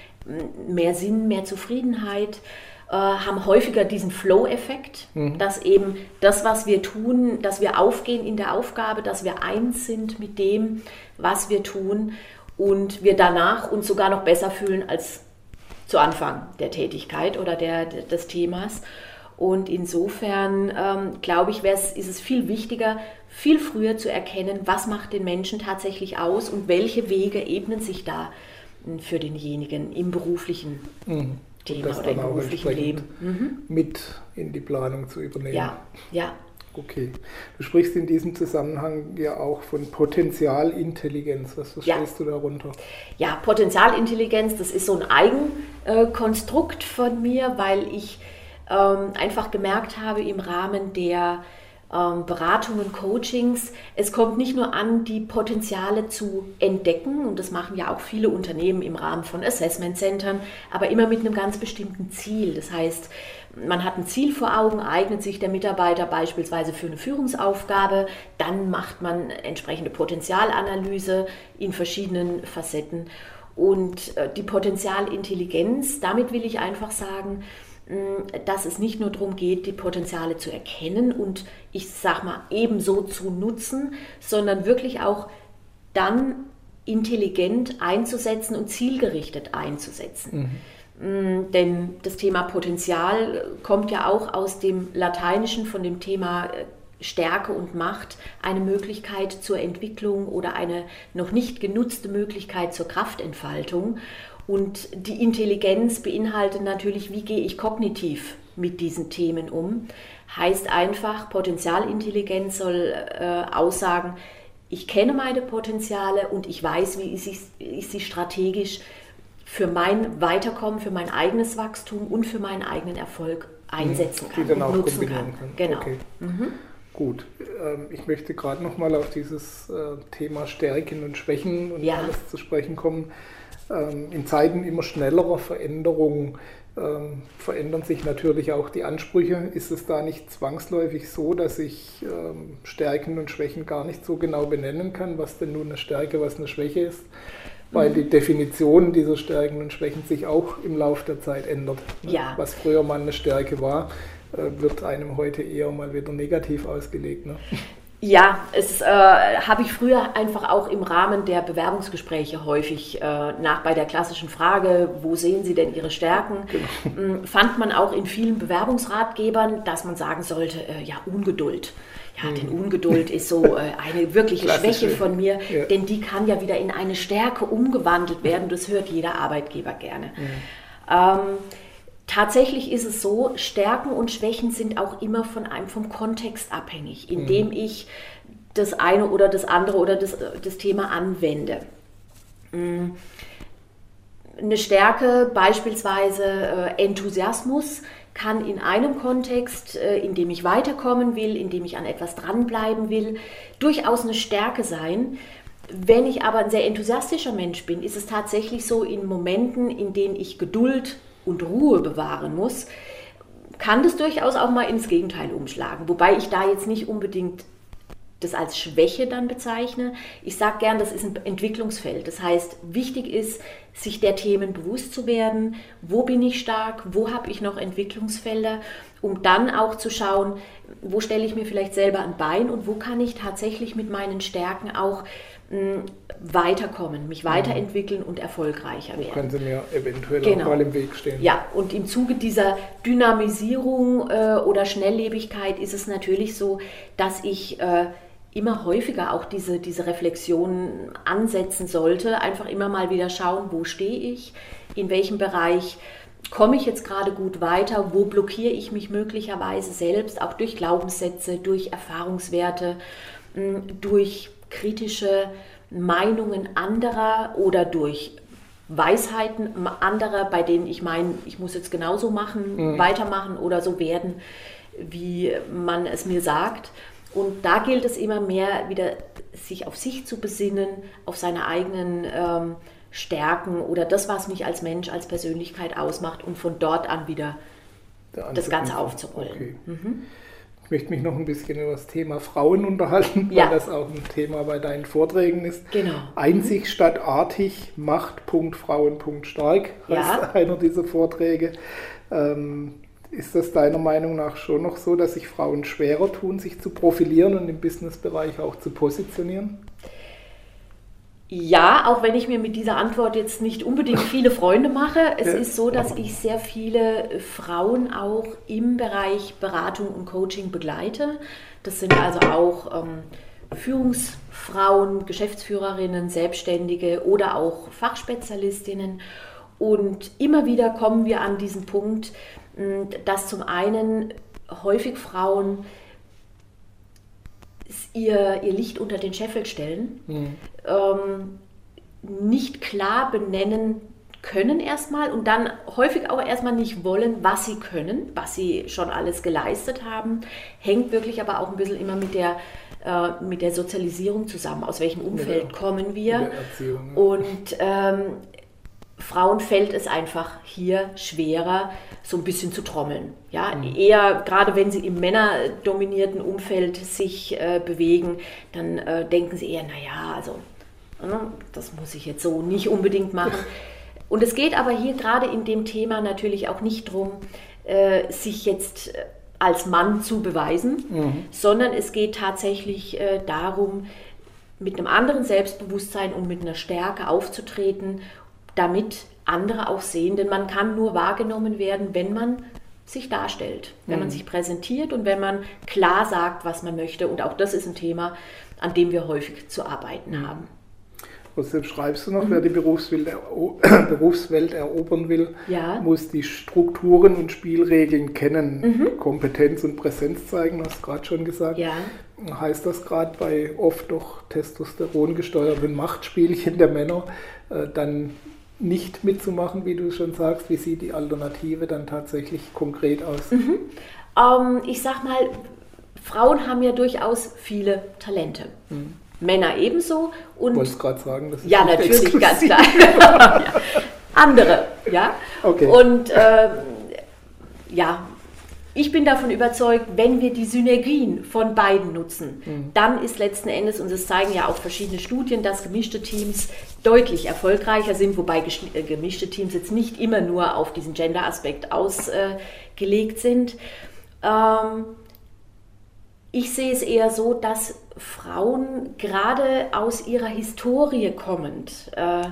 mehr Sinn, mehr Zufriedenheit, äh, haben häufiger diesen Flow-Effekt, mhm. dass eben das, was wir tun, dass wir aufgehen in der Aufgabe, dass wir eins sind mit dem, was wir tun und wir danach uns sogar noch besser fühlen als zu Anfang der Tätigkeit oder der, des Themas. Und insofern ähm, glaube ich, ist es viel wichtiger, viel früher zu erkennen, was macht den Menschen tatsächlich aus und welche Wege ebnen sich da hm, für denjenigen im beruflichen mhm. Thema oder im beruflichen Leben. Mhm. Mit in die Planung zu übernehmen. Ja, ja. Okay. Du sprichst in diesem Zusammenhang ja auch von Potenzialintelligenz. Was verstehst ja. du darunter? Ja, Potenzialintelligenz, das ist so ein Eigenkonstrukt von mir, weil ich ähm, einfach gemerkt habe im Rahmen der ähm, Beratungen, Coachings. Es kommt nicht nur an, die Potenziale zu entdecken, und das machen ja auch viele Unternehmen im Rahmen von Assessment Centern, aber immer mit einem ganz bestimmten Ziel. Das heißt, man hat ein Ziel vor Augen, eignet sich der Mitarbeiter beispielsweise für eine Führungsaufgabe, dann macht man entsprechende Potenzialanalyse in verschiedenen Facetten. Und äh, die Potenzialintelligenz, damit will ich einfach sagen, dass es nicht nur darum geht, die Potenziale zu erkennen und ich sag mal ebenso zu nutzen, sondern wirklich auch dann intelligent einzusetzen und zielgerichtet einzusetzen. Mhm. Denn das Thema Potenzial kommt ja auch aus dem Lateinischen von dem Thema äh, Stärke und Macht, eine Möglichkeit zur Entwicklung oder eine noch nicht genutzte Möglichkeit zur Kraftentfaltung. Und die Intelligenz beinhaltet natürlich, wie gehe ich kognitiv mit diesen Themen um. Heißt einfach, Potenzialintelligenz soll äh, aussagen, ich kenne meine Potenziale und ich weiß, wie ich sie, ich sie strategisch für mein Weiterkommen, für mein eigenes Wachstum und für meinen eigenen Erfolg einsetzen kann und nutzen kann. kann. Genau. Okay. Mhm. Gut, ähm, ich möchte gerade noch mal auf dieses äh, Thema Stärken und Schwächen und ja. alles zu sprechen kommen. Ähm, in Zeiten immer schnellerer Veränderungen ähm, verändern sich natürlich auch die Ansprüche. Ist es da nicht zwangsläufig so, dass ich ähm, Stärken und Schwächen gar nicht so genau benennen kann, was denn nun eine Stärke, was eine Schwäche ist? Weil mhm. die Definition dieser Stärken und Schwächen sich auch im Laufe der Zeit ändert. Ja. Was früher mal eine Stärke war, äh, wird einem heute eher mal wieder negativ ausgelegt. Ne? Ja, es äh, habe ich früher einfach auch im Rahmen der Bewerbungsgespräche häufig äh, nach bei der klassischen Frage, wo sehen Sie denn Ihre Stärken, genau. fand man auch in vielen Bewerbungsratgebern, dass man sagen sollte, äh, ja, Ungeduld. Ja, hm. denn Ungeduld ist so äh, eine wirkliche Schwäche von mir, ja. denn die kann ja wieder in eine Stärke umgewandelt werden. Das hört jeder Arbeitgeber gerne. Ja. Ähm, Tatsächlich ist es so, Stärken und Schwächen sind auch immer von einem, vom Kontext abhängig, in mhm. dem ich das eine oder das andere oder das, das Thema anwende. Mm. Eine Stärke, beispielsweise äh, Enthusiasmus, kann in einem Kontext, äh, in dem ich weiterkommen will, in dem ich an etwas dranbleiben will, durchaus eine Stärke sein. Wenn ich aber ein sehr enthusiastischer Mensch bin, ist es tatsächlich so in Momenten, in denen ich Geduld und Ruhe bewahren muss, kann das durchaus auch mal ins Gegenteil umschlagen. Wobei ich da jetzt nicht unbedingt das als Schwäche dann bezeichne. Ich sage gern, das ist ein Entwicklungsfeld. Das heißt, wichtig ist, sich der Themen bewusst zu werden. Wo bin ich stark? Wo habe ich noch Entwicklungsfelder? Um dann auch zu schauen, wo stelle ich mir vielleicht selber ein Bein und wo kann ich tatsächlich mit meinen Stärken auch weiterkommen, mich weiterentwickeln und erfolgreicher werden. Können Sie mir eventuell genau. auch mal im Weg stehen. Ja, und im Zuge dieser Dynamisierung äh, oder Schnelllebigkeit ist es natürlich so, dass ich äh, immer häufiger auch diese, diese Reflexion ansetzen sollte. Einfach immer mal wieder schauen, wo stehe ich, in welchem Bereich komme ich jetzt gerade gut weiter, wo blockiere ich mich möglicherweise selbst, auch durch Glaubenssätze, durch Erfahrungswerte, durch kritische Meinungen anderer oder durch Weisheiten anderer, bei denen ich meine, ich muss jetzt genauso machen, mhm. weitermachen oder so werden, wie man es mir sagt. Und da gilt es immer mehr wieder, sich auf sich zu besinnen, auf seine eigenen ähm, Stärken oder das, was mich als Mensch, als Persönlichkeit ausmacht und von dort an wieder das Ganze aufzurollen. Okay. Mhm. Ich möchte mich noch ein bisschen über das Thema Frauen unterhalten, ja. weil das auch ein Thema bei deinen Vorträgen ist. Genau. Einzig statt artig, Macht, Frauen, stark, heißt ja. einer dieser Vorträge. Ähm, ist das deiner Meinung nach schon noch so, dass sich Frauen schwerer tun, sich zu profilieren und im Businessbereich auch zu positionieren? Ja, auch wenn ich mir mit dieser Antwort jetzt nicht unbedingt viele Freunde mache. Es ist so, dass ich sehr viele Frauen auch im Bereich Beratung und Coaching begleite. Das sind also auch ähm, Führungsfrauen, Geschäftsführerinnen, Selbstständige oder auch Fachspezialistinnen. Und immer wieder kommen wir an diesen Punkt, dass zum einen häufig Frauen ihr, ihr Licht unter den Scheffel stellen, mhm. ähm, nicht klar benennen können erstmal und dann häufig auch erstmal nicht wollen, was sie können, was sie schon alles geleistet haben, hängt wirklich aber auch ein bisschen immer mit der, äh, mit der Sozialisierung zusammen, aus welchem Umfeld ja, kommen wir. Erziehung, ja. Und ähm, Frauen fällt es einfach hier schwerer, so ein bisschen zu trommeln. Ja, mhm. eher gerade wenn sie im männerdominierten Umfeld sich äh, bewegen, dann äh, denken sie eher, naja, also äh, das muss ich jetzt so nicht unbedingt machen. Und es geht aber hier gerade in dem Thema natürlich auch nicht darum, äh, sich jetzt äh, als Mann zu beweisen, mhm. sondern es geht tatsächlich äh, darum, mit einem anderen Selbstbewusstsein und mit einer Stärke aufzutreten damit andere auch sehen. Denn man kann nur wahrgenommen werden, wenn man sich darstellt, wenn mhm. man sich präsentiert und wenn man klar sagt, was man möchte. Und auch das ist ein Thema, an dem wir häufig zu arbeiten mhm. haben. Außerdem schreibst du noch, mhm. wer die Berufswelt, Berufswelt erobern will, ja. muss die Strukturen und Spielregeln kennen, mhm. Kompetenz und Präsenz zeigen, hast du gerade schon gesagt. Ja. Heißt das gerade bei oft doch Testosteron gesteuerten Machtspielchen der Männer, äh, dann nicht mitzumachen, wie du schon sagst? Wie sieht die Alternative dann tatsächlich konkret aus? Mhm. Ähm, ich sag mal, Frauen haben ja durchaus viele Talente. Mhm. Männer ebenso. Und Wolltest gerade sagen, das ist Ja, natürlich, exklusiv. ganz klar. ja. Andere, ja. Okay. Und äh, ja, ich bin davon überzeugt, wenn wir die Synergien von beiden nutzen, mhm. dann ist letzten Endes, und es zeigen ja auch verschiedene Studien, dass gemischte Teams deutlich erfolgreicher sind, wobei äh, gemischte Teams jetzt nicht immer nur auf diesen Gender-Aspekt ausgelegt sind. Ähm, ich sehe es eher so, dass Frauen gerade aus ihrer Historie kommend, äh,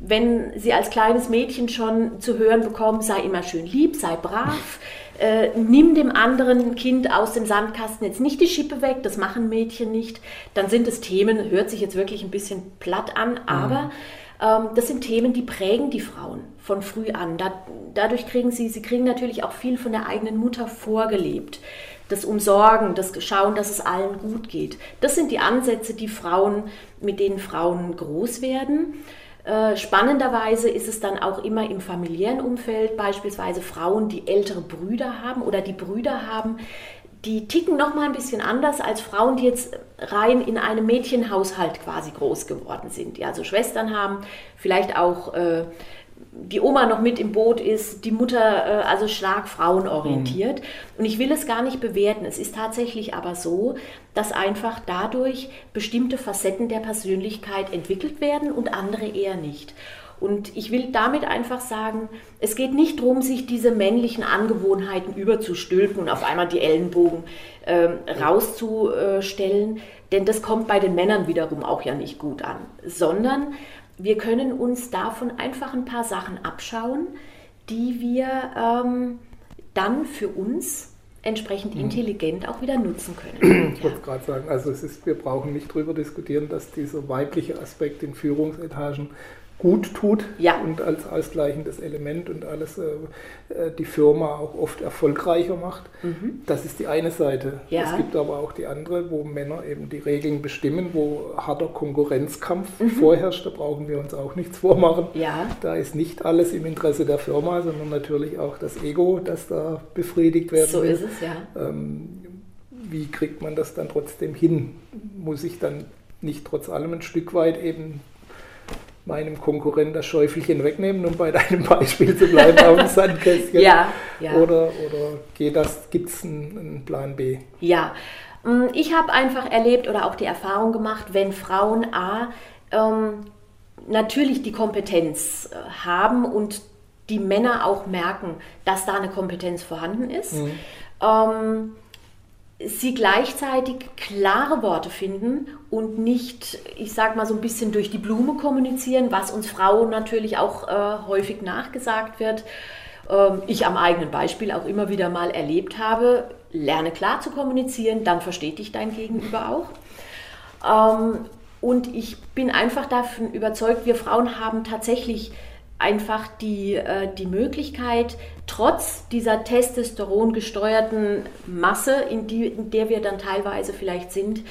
wenn sie als kleines Mädchen schon zu hören bekommen, sei immer schön lieb, sei brav, äh, nimm dem anderen Kind aus dem Sandkasten jetzt nicht die Schippe weg, das machen Mädchen nicht, dann sind es Themen, hört sich jetzt wirklich ein bisschen platt an, mhm. aber mhm. das sind Themen, die prägen die Frauen von früh an. Da, dadurch kriegen sie, sie kriegen natürlich auch viel von der eigenen Mutter vorgelebt. Das Umsorgen, das Schauen, dass es allen gut geht. Das sind die Ansätze, die Frauen, mit denen Frauen groß werden. Äh, spannenderweise ist es dann auch immer im familiären Umfeld, beispielsweise Frauen, die ältere Brüder haben oder die Brüder haben, die ticken noch mal ein bisschen anders als Frauen, die jetzt rein in einem Mädchenhaushalt quasi groß geworden sind, die also Schwestern haben, vielleicht auch äh, die Oma noch mit im Boot ist, die Mutter äh, also stark frauenorientiert. Mhm. Und ich will es gar nicht bewerten. Es ist tatsächlich aber so, dass einfach dadurch bestimmte Facetten der Persönlichkeit entwickelt werden und andere eher nicht. Und ich will damit einfach sagen, es geht nicht darum, sich diese männlichen Angewohnheiten überzustülpen und auf einmal die Ellenbogen äh, rauszustellen, denn das kommt bei den Männern wiederum auch ja nicht gut an, sondern wir können uns davon einfach ein paar Sachen abschauen, die wir ähm, dann für uns entsprechend mhm. intelligent auch wieder nutzen können. Ich ja. wollte gerade sagen, also es ist, wir brauchen nicht darüber diskutieren, dass dieser weibliche Aspekt in Führungsetagen gut tut ja. und als ausgleichendes Element und alles äh, äh, die Firma auch oft erfolgreicher macht. Mhm. Das ist die eine Seite. Ja. Es gibt aber auch die andere, wo Männer eben die Regeln bestimmen, wo harter Konkurrenzkampf mhm. vorherrscht. Da brauchen wir uns auch nichts vormachen. Ja. Da ist nicht alles im Interesse der Firma, sondern natürlich auch das Ego, das da befriedigt werden so will. So ist es, ja. Ähm, wie kriegt man das dann trotzdem hin? Muss ich dann nicht trotz allem ein Stück weit eben meinem Konkurrent das Schäufelchen wegnehmen, um bei deinem Beispiel zu bleiben auf dem Sandkästchen? ja, ja. Oder, oder gibt es einen, einen Plan B? Ja, mm, ich habe einfach erlebt oder auch die Erfahrung gemacht, wenn Frauen A ähm, natürlich die Kompetenz äh, haben und die Männer auch merken, dass da eine Kompetenz vorhanden ist. Mhm. Ähm, sie gleichzeitig klare Worte finden und nicht, ich sag mal so ein bisschen durch die Blume kommunizieren, was uns Frauen natürlich auch äh, häufig nachgesagt wird. Ähm, ich am eigenen Beispiel auch immer wieder mal erlebt habe, lerne klar zu kommunizieren, dann versteht dich dein Gegenüber auch. Ähm, und ich bin einfach davon überzeugt, wir Frauen haben tatsächlich einfach die, äh, die Möglichkeit, trotz dieser Testosteron gesteuerten Masse, in, die, in der wir dann teilweise vielleicht sind,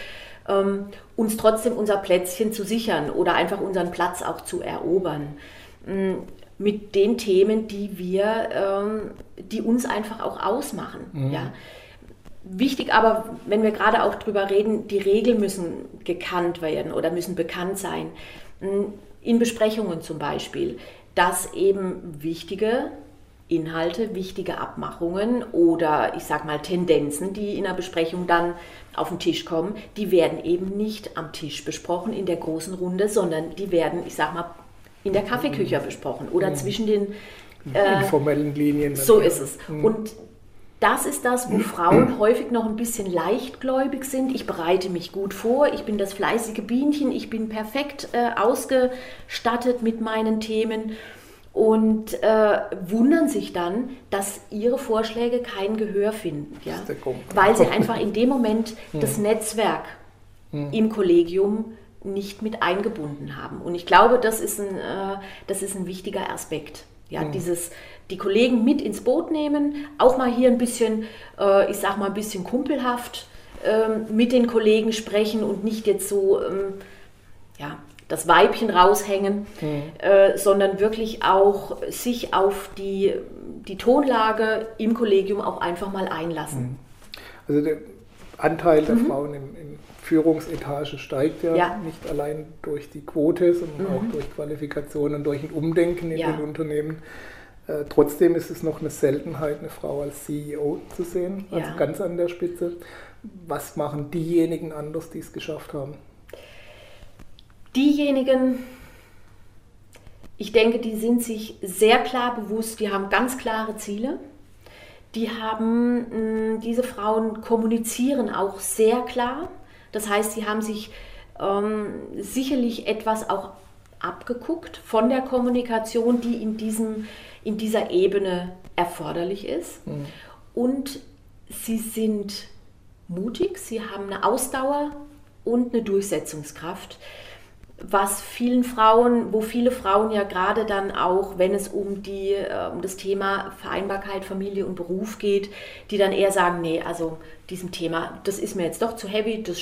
ähm, uns trotzdem unser Plätzchen zu sichern oder einfach unseren Platz auch zu erobern. Ähm, mit den Themen, die wir, ähm, die uns einfach auch ausmachen. Mhm. Ja. Wichtig aber, wenn wir gerade auch drüber reden, die Regeln müssen gekannt werden oder müssen bekannt sein. Hm, in Besprechungen zum Beispiel dass eben wichtige Inhalte, wichtige Abmachungen oder ich sag mal Tendenzen, die in der Besprechung dann auf den Tisch kommen, die werden eben nicht am Tisch besprochen in der großen Runde, sondern die werden, ich sag mal, in der Kaffeeküche besprochen oder mhm. zwischen den äh, informellen Linien. So ist es. Mhm. Und das ist das, wo Frauen häufig noch ein bisschen leichtgläubig sind. Ich bereite mich gut vor, ich bin das fleißige Bienchen, ich bin perfekt äh, ausgestattet mit meinen Themen und äh, wundern sich dann, dass ihre Vorschläge kein Gehör finden. Ja? Weil sie einfach in dem Moment das Netzwerk im Kollegium nicht mit eingebunden haben. Und ich glaube, das ist ein, äh, das ist ein wichtiger Aspekt. Ja, mhm. dieses, die Kollegen mit ins Boot nehmen, auch mal hier ein bisschen, äh, ich sag mal, ein bisschen kumpelhaft ähm, mit den Kollegen sprechen und nicht jetzt so, ähm, ja, das Weibchen raushängen, mhm. äh, sondern wirklich auch sich auf die, die Tonlage im Kollegium auch einfach mal einlassen. Mhm. Also der Anteil der mhm. Frauen im, im Führungsetage steigt ja, ja, nicht allein durch die Quote, sondern mhm. auch durch Qualifikationen, durch ein Umdenken in ja. den Unternehmen. Äh, trotzdem ist es noch eine Seltenheit, eine Frau als CEO zu sehen, also ja. ganz an der Spitze. Was machen diejenigen anders, die es geschafft haben? Diejenigen, ich denke, die sind sich sehr klar bewusst, die haben ganz klare Ziele. Die haben, diese Frauen kommunizieren auch sehr klar. Das heißt, sie haben sich ähm, sicherlich etwas auch abgeguckt von der Kommunikation, die in, diesem, in dieser Ebene erforderlich ist. Mhm. Und sie sind mutig, sie haben eine Ausdauer und eine Durchsetzungskraft was vielen Frauen, wo viele Frauen ja gerade dann auch, wenn es um, die, äh, um das Thema Vereinbarkeit, Familie und Beruf geht, die dann eher sagen, nee, also diesem Thema, das ist mir jetzt doch zu heavy, das,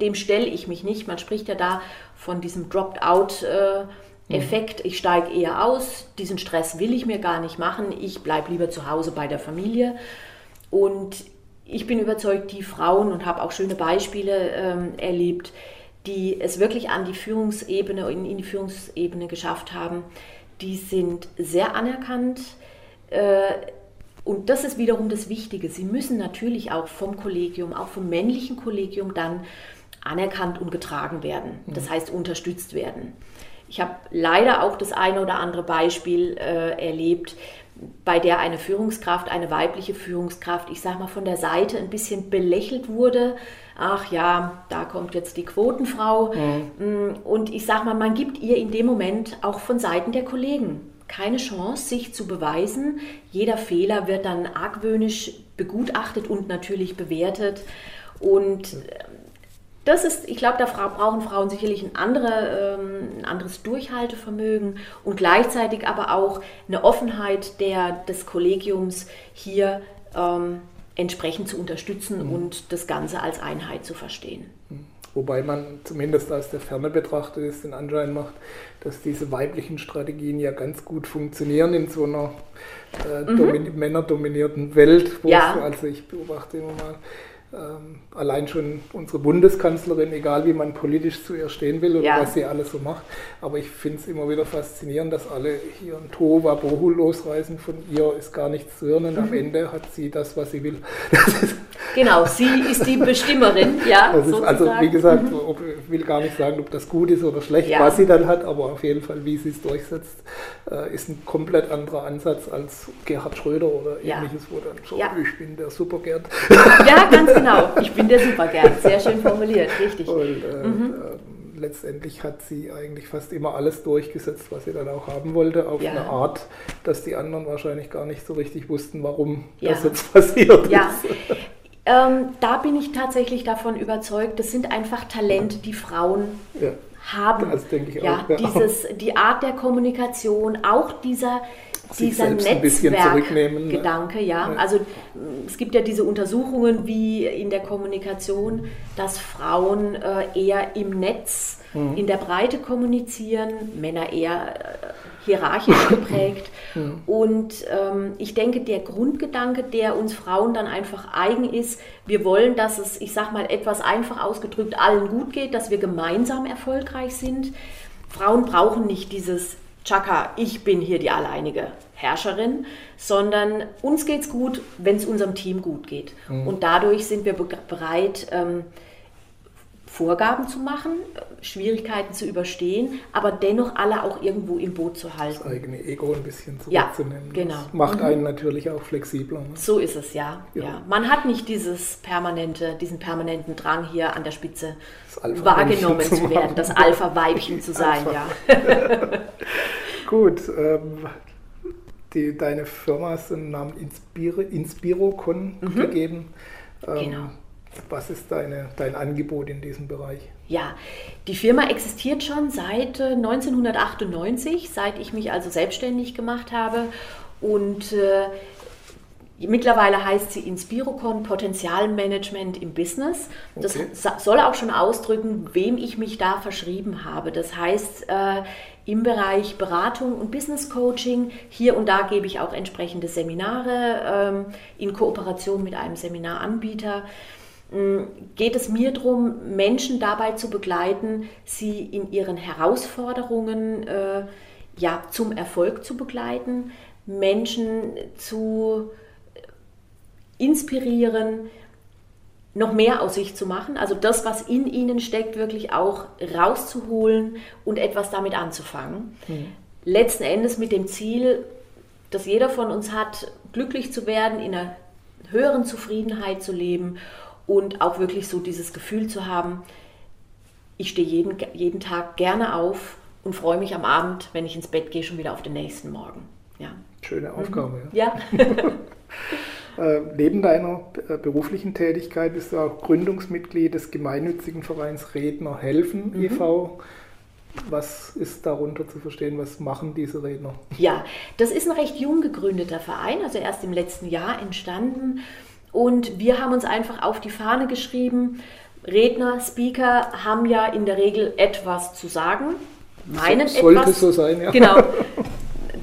dem stelle ich mich nicht. Man spricht ja da von diesem Dropped-out-Effekt, ich steige eher aus, diesen Stress will ich mir gar nicht machen, ich bleibe lieber zu Hause bei der Familie. Und ich bin überzeugt, die Frauen und habe auch schöne Beispiele ähm, erlebt, die es wirklich an die Führungsebene, in, in die Führungsebene geschafft haben, die sind sehr anerkannt. Äh, und das ist wiederum das Wichtige. Sie müssen natürlich auch vom Kollegium, auch vom männlichen Kollegium dann anerkannt und getragen werden. Das mhm. heißt, unterstützt werden. Ich habe leider auch das eine oder andere Beispiel äh, erlebt, bei der eine Führungskraft, eine weibliche Führungskraft, ich sage mal von der Seite ein bisschen belächelt wurde. Ach ja, da kommt jetzt die Quotenfrau. Mhm. Und ich sage mal, man gibt ihr in dem Moment auch von Seiten der Kollegen keine Chance, sich zu beweisen. Jeder Fehler wird dann argwöhnisch begutachtet und natürlich bewertet. Und äh, das ist, ich glaube, da brauchen Frauen sicherlich ein, andere, ähm, ein, anderes Durchhaltevermögen und gleichzeitig aber auch eine Offenheit der, des Kollegiums hier ähm, entsprechend zu unterstützen mhm. und das Ganze als Einheit zu verstehen. Mhm. Wobei man zumindest aus der Ferne betrachtet es den Anschein macht, dass diese weiblichen Strategien ja ganz gut funktionieren in so einer äh, mhm. männerdominierten Welt. ja. also ich beobachte immer mal allein schon unsere Bundeskanzlerin, egal wie man politisch zu ihr stehen will oder ja. was sie alles so macht. Aber ich finde es immer wieder faszinierend, dass alle hier ein Tova Bohu losreißen. Von ihr ist gar nichts zu hören und mhm. am Ende hat sie das, was sie will. genau, sie ist die Bestimmerin, ja. Also wie gesagt, mhm. ob, ich will gar nicht sagen, ob das gut ist oder schlecht, ja. was sie dann hat, aber auf jeden Fall, wie sie es durchsetzt, äh, ist ein komplett anderer Ansatz als Gerhard Schröder oder ja. ähnliches, wo dann so, ich bin der Supergerd. Ja, ganz genau. Ich bin der Supergerd. Sehr schön formuliert, richtig. Und, äh, mhm. äh, letztendlich hat sie eigentlich fast immer alles durchgesetzt, was sie dann auch haben wollte, auf ja. eine Art, dass die anderen wahrscheinlich gar nicht so richtig wussten, warum ja. das jetzt passiert ja. ist. Ähm, da bin ich tatsächlich davon überzeugt, das sind einfach Talente, die Frauen ja. haben. Das denke ich ja, auch. Ja. Dieses, die Art der Kommunikation, auch dieser dieser Netzwerkgedanke, ja. ja. Also es gibt ja diese Untersuchungen wie in der Kommunikation, dass Frauen äh, eher im Netz, mhm. in der Breite kommunizieren, Männer eher äh, hierarchisch geprägt. Mhm. Und ähm, ich denke, der Grundgedanke, der uns Frauen dann einfach eigen ist, wir wollen, dass es, ich sag mal etwas einfach ausgedrückt, allen gut geht, dass wir gemeinsam erfolgreich sind. Frauen brauchen nicht dieses Chaka, ich bin hier die alleinige Herrscherin, sondern uns geht es gut, wenn es unserem Team gut geht. Mhm. Und dadurch sind wir bereit, ähm, Vorgaben zu machen, Schwierigkeiten zu überstehen, aber dennoch alle auch irgendwo im Boot zu halten. Das eigene Ego ein bisschen zurückzunehmen. Ja, genau. Das macht mhm. einen natürlich auch flexibler. Ne? So ist es, ja. ja. ja. Man hat nicht dieses permanente, diesen permanenten Drang hier an der Spitze wahrgenommen zu, werden, das Alpha-Weibchen zu sein, ja. Gut, ähm, die, deine Firma hast den Namen Inspiro, Inspirocon mhm. gegeben. Ähm, genau. Was ist deine, dein Angebot in diesem Bereich? Ja, die Firma existiert schon seit 1998, äh, seit ich mich also selbstständig gemacht habe. Und äh, Mittlerweile heißt sie Inspirocon Potenzialmanagement im Business. Das okay. soll auch schon ausdrücken, wem ich mich da verschrieben habe. Das heißt, äh, im Bereich Beratung und Business Coaching, hier und da gebe ich auch entsprechende Seminare ähm, in Kooperation mit einem Seminaranbieter. Ähm, geht es mir darum, Menschen dabei zu begleiten, sie in ihren Herausforderungen äh, ja, zum Erfolg zu begleiten, Menschen zu inspirieren, noch mehr aus sich zu machen, also das, was in ihnen steckt, wirklich auch rauszuholen und etwas damit anzufangen. Mhm. Letzten Endes mit dem Ziel, dass jeder von uns hat, glücklich zu werden, in einer höheren Zufriedenheit zu leben und auch wirklich so dieses Gefühl zu haben, ich stehe jeden, jeden Tag gerne auf und freue mich am Abend, wenn ich ins Bett gehe, schon wieder auf den nächsten Morgen. Ja. Schöne Aufgabe. Mhm. Ja. Äh, neben deiner äh, beruflichen Tätigkeit bist du auch Gründungsmitglied des gemeinnützigen Vereins Redner helfen mhm. e.V. Was ist darunter zu verstehen? Was machen diese Redner? Ja, das ist ein recht jung gegründeter Verein, also erst im letzten Jahr entstanden. Und wir haben uns einfach auf die Fahne geschrieben, Redner, Speaker haben ja in der Regel etwas zu sagen, meinen so, sollte etwas, so sein, ja. genau,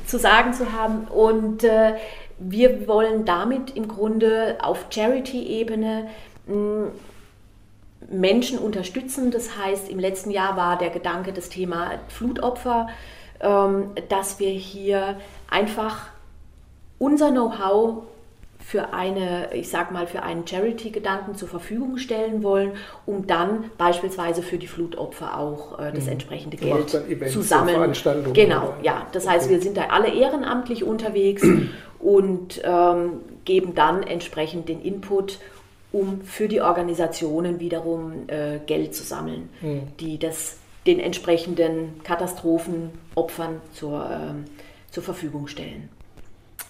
zu sagen zu haben. Und äh, wir wollen damit im Grunde auf Charity-Ebene hm, Menschen unterstützen. Das heißt, im letzten Jahr war der Gedanke das Thema Flutopfer, ähm, dass wir hier einfach unser Know-how für eine, ich sag mal, für einen Charity-Gedanken zur Verfügung stellen wollen, um dann beispielsweise für die Flutopfer auch äh, das mhm. entsprechende Geld zu sammeln. Genau, ja. Das okay. heißt, wir sind da alle ehrenamtlich unterwegs und ähm, geben dann entsprechend den Input, um für die Organisationen wiederum äh, Geld zu sammeln, mhm. die das den entsprechenden Katastrophenopfern zur, äh, zur Verfügung stellen.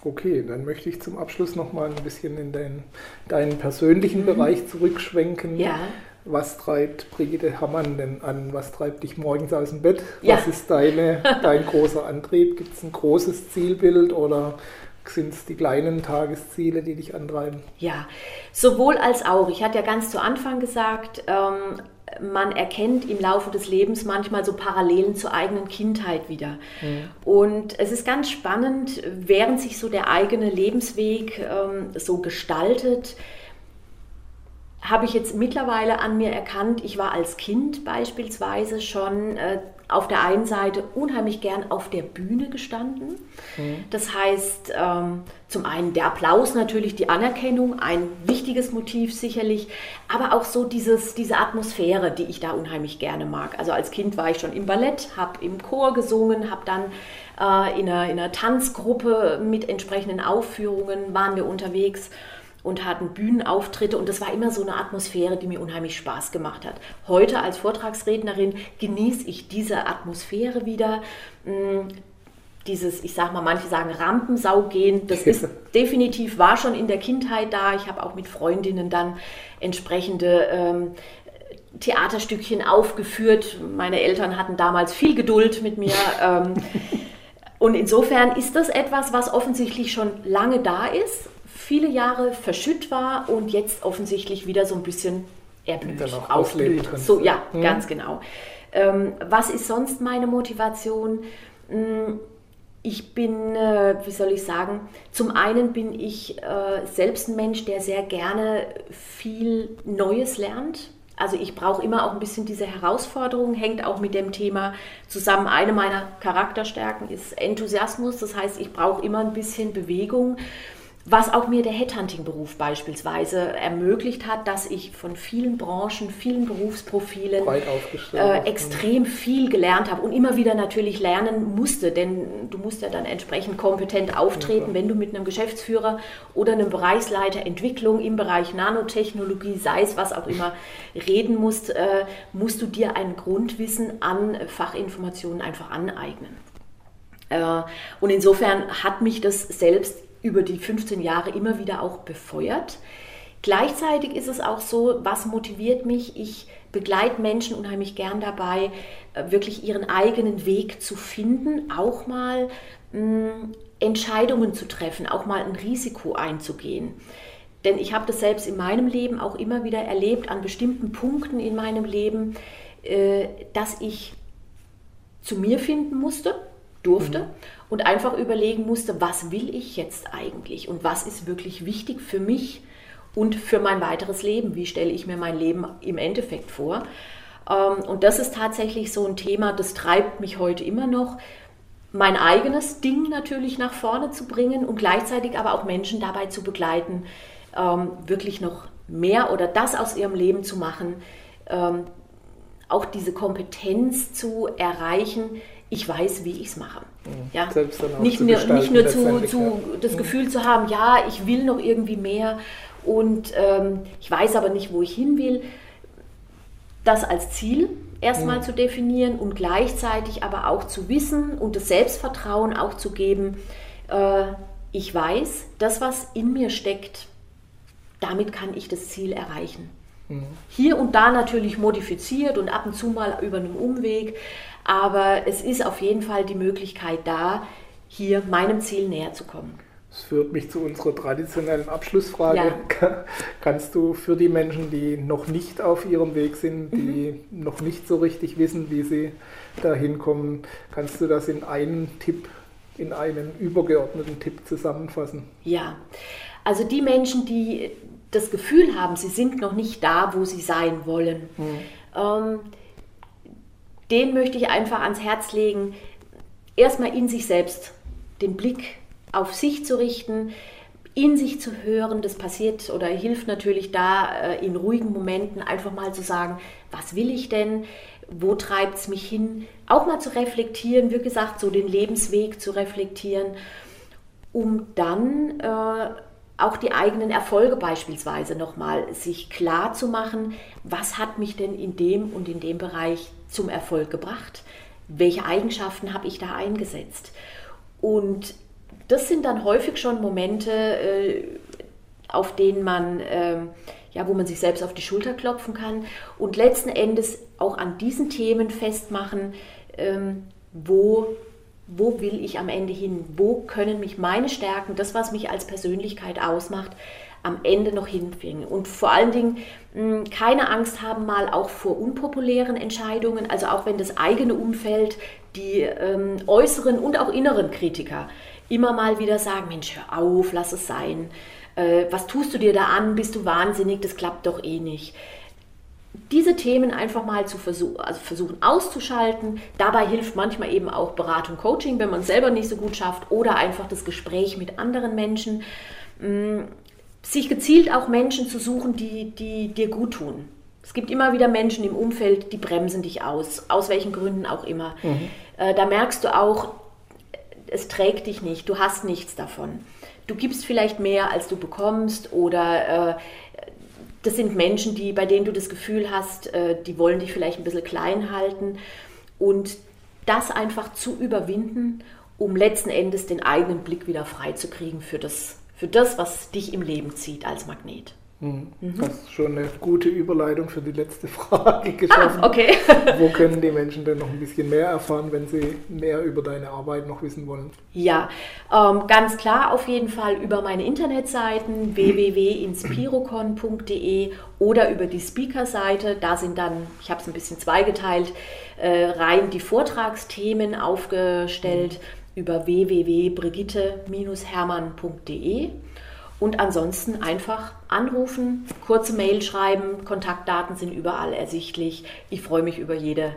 Okay, dann möchte ich zum Abschluss noch mal ein bisschen in dein, deinen persönlichen mhm. Bereich zurückschwenken. Ja. Was treibt Brigitte Hammann denn an? Was treibt dich morgens aus dem Bett? Ja. Was ist deine, dein großer Antrieb? Gibt es ein großes Zielbild oder sind es die kleinen Tagesziele, die dich antreiben? Ja, sowohl als auch. Ich hatte ja ganz zu Anfang gesagt, ähm, man erkennt im Laufe des Lebens manchmal so Parallelen zur eigenen Kindheit wieder. Mhm. Und es ist ganz spannend, während sich so der eigene Lebensweg ähm, so gestaltet, habe ich jetzt mittlerweile an mir erkannt, ich war als Kind beispielsweise schon äh, auf der einen Seite unheimlich gern auf der Bühne gestanden. Mhm. Das heißt, ähm, zum einen der Applaus natürlich, die Anerkennung, ein wichtiges Motiv sicherlich, aber auch so dieses, diese Atmosphäre, die ich da unheimlich gerne mag. Also als Kind war ich schon im Ballett, habe im Chor gesungen, habe dann äh, in, einer, in einer Tanzgruppe mit entsprechenden Aufführungen waren wir unterwegs und hatten Bühnenauftritte und das war immer so eine Atmosphäre, die mir unheimlich Spaß gemacht hat. Heute als Vortragsrednerin genieße ich diese Atmosphäre wieder. Mm, dieses, ich sag mal, manche sagen Rampensau gehen, das ist definitiv, war schon in der Kindheit da. Ich habe auch mit Freundinnen dann entsprechende ähm, Theaterstückchen aufgeführt. Meine Eltern hatten damals viel Geduld mit mir. Ähm, und insofern ist das etwas, was offensichtlich schon lange da ist viele Jahre verschütt war und jetzt offensichtlich wieder so ein bisschen erblüht, aufblüht. So, ja, hm. ganz genau. Ähm, was ist sonst meine Motivation? Hm, ich bin, äh, wie soll ich sagen, zum einen bin ich äh, selbst ein Mensch, der sehr gerne viel Neues lernt. Also ich brauche immer auch ein bisschen diese Herausforderung, hängt auch mit dem Thema zusammen. Eine meiner Charakterstärken ist Enthusiasmus, das heißt, ich brauche immer ein bisschen Bewegung was auch mir der Headhunting-Beruf beispielsweise ermöglicht hat, dass ich von vielen Branchen, vielen Berufsprofilen äh, extrem viel gelernt habe und immer wieder natürlich lernen musste, denn du musst ja dann entsprechend kompetent auftreten, ja, wenn du mit einem Geschäftsführer oder einem Bereichsleiter Entwicklung im Bereich Nanotechnologie, sei es was auch immer, reden musst, äh, musst du dir ein Grundwissen an Fachinformationen einfach aneignen. Äh, und insofern hat mich das selbst über die 15 Jahre immer wieder auch befeuert. Gleichzeitig ist es auch so, was motiviert mich? Ich begleite Menschen unheimlich gern dabei, äh, wirklich ihren eigenen Weg zu finden, auch mal mh, mm, Entscheidungen zu treffen, auch mal ein Risiko einzugehen. Denn ich habe das selbst in meinem Leben auch immer wieder erlebt, an bestimmten Punkten in meinem Leben, äh, dass ich zu mir finden musste, durfte mhm. Und einfach überlegen musste, was will ich jetzt eigentlich und was ist wirklich wichtig für mich und für mein weiteres Leben. Wie stelle ich mir mein Leben im Endeffekt vor? Ähm, und das ist tatsächlich so ein Thema, das treibt mich heute immer noch, mein eigenes Ding natürlich nach vorne zu bringen und gleichzeitig aber auch Menschen dabei zu begleiten, ähm, wirklich noch mehr oder das aus ihrem Leben zu machen, ähm, auch diese Kompetenz zu erreichen, ich weiß, wie ich es mache. Ja? Nicht, nur, nicht nur zu, zu das mhm. Gefühl zu haben, ja, ich will noch irgendwie mehr und ähm, ich weiß aber nicht, wo ich hin will. Das als Ziel erstmal mhm. zu definieren und gleichzeitig aber auch zu wissen und das Selbstvertrauen auch zu geben, äh, ich weiß, das, was in mir steckt, damit kann ich das Ziel erreichen. Mhm. Hier und da natürlich modifiziert und ab und zu mal über einen Umweg, aber es ist auf jeden Fall die Möglichkeit da, hier meinem Ziel näher zu kommen. Das führt mich zu unserer traditionellen Abschlussfrage. Ja. Kannst du für die Menschen, die noch nicht auf ihrem Weg sind, die mhm. noch nicht so richtig wissen, wie sie dahin kommen, kannst du das in einen Tipp, in einen übergeordneten Tipp zusammenfassen? Ja, also die Menschen, die das Gefühl haben, sie sind noch nicht da, wo sie sein wollen, mhm. ähm, den möchte ich einfach ans Herz legen, erstmal in sich selbst den Blick auf sich zu richten, in sich zu hören. Das passiert oder hilft natürlich da äh, in ruhigen Momenten einfach mal zu sagen, was will ich denn? Wo treibt es mich hin? Auch mal zu reflektieren, wie gesagt, so den Lebensweg zu reflektieren, um dann äh, auch die eigenen Erfolge beispielsweise nochmal sich klar zu machen, was hat mich denn in dem und in dem Bereich zum Erfolg gebracht? Welche Eigenschaften habe ich da eingesetzt? Und das sind dann häufig schon Momente, äh, auf denen man, ähm, ja, wo man sich selbst auf die Schulter klopfen kann und letzten Endes auch an diesen Themen festmachen, ähm, wo, wo will ich am Ende hin, wo können mich meine Stärken, das, was mich als Persönlichkeit ausmacht, am Ende noch hinbringen. Und vor allen Dingen mh, keine Angst haben mal auch vor unpopulären Entscheidungen, also auch wenn das eigene Umfeld, die ähm, äußeren und auch inneren Kritiker immer mal wieder sagen, Mensch, hör auf, lass es sein. Äh, was tust du dir da an? Bist du wahnsinnig? Das klappt doch eh nicht. Diese Themen einfach mal zu versuchen, also versuchen auszuschalten. Dabei hilft manchmal eben auch Beratung, Coaching, wenn man es selber nicht so gut schafft oder einfach das Gespräch mit anderen Menschen. Mm, sich gezielt auch Menschen zu suchen, die, die dir gut tun. Es gibt immer wieder Menschen im Umfeld, die bremsen dich aus, aus welchen Gründen auch immer. Mhm. Äh, da merkst du auch, es trägt dich nicht, du hast nichts davon. Du gibst vielleicht mehr, als du bekommst oder äh, das sind Menschen, die, bei denen du das Gefühl hast, äh, die wollen dich vielleicht ein bisschen klein halten und das einfach zu überwinden, um letzten Endes den eigenen Blick wieder freizukriegen für das, für das, was dich im Leben zieht als Magnet. Mhm. Das ist schon eine gute Überleitung für die letzte Frage geschaffen. Ah, okay. Wo können die Menschen denn noch ein bisschen mehr erfahren, wenn sie mehr über deine Arbeit noch wissen wollen? Ja, ähm, ganz klar auf jeden Fall über meine Internetseiten www.inspirocon.de oder über die Speaker-Seite. Da sind dann, ich habe es ein bisschen zweigeteilt, äh, rein die Vortragsthemen aufgestellt mhm. über www.brigitte-hermann.de. Und ansonsten einfach anrufen, kurze Mail schreiben, Kontaktdaten sind überall ersichtlich. Ich freue mich über jede,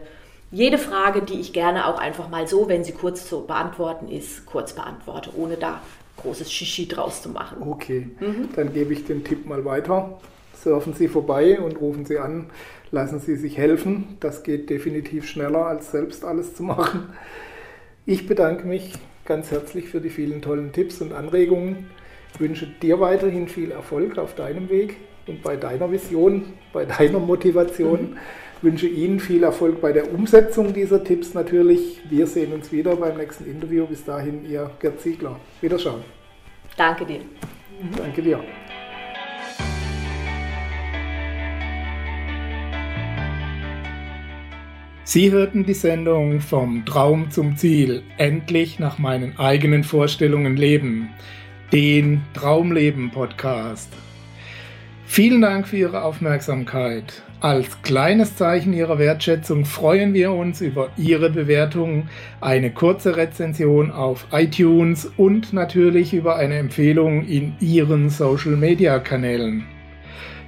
jede Frage, die ich gerne auch einfach mal so, wenn sie kurz zu beantworten ist, kurz beantworte, ohne da großes Shishi draus zu machen. Okay, mhm. dann gebe ich den Tipp mal weiter. Surfen Sie vorbei und rufen Sie an. Lassen Sie sich helfen. Das geht definitiv schneller, als selbst alles zu machen. Ich bedanke mich ganz herzlich für die vielen tollen Tipps und Anregungen. Ich wünsche dir weiterhin viel Erfolg auf deinem Weg und bei deiner Vision, bei deiner Motivation. Mhm. Ich wünsche Ihnen viel Erfolg bei der Umsetzung dieser Tipps natürlich. Wir sehen uns wieder beim nächsten Interview. Bis dahin, Ihr Gerd Ziegler. Wiederschauen. Danke dir. Danke dir. Sie hörten die Sendung Vom Traum zum Ziel, endlich nach meinen eigenen Vorstellungen leben den Traumleben Podcast. Vielen Dank für Ihre Aufmerksamkeit. Als kleines Zeichen Ihrer Wertschätzung freuen wir uns über Ihre Bewertung, eine kurze Rezension auf iTunes und natürlich über eine Empfehlung in Ihren Social-Media-Kanälen.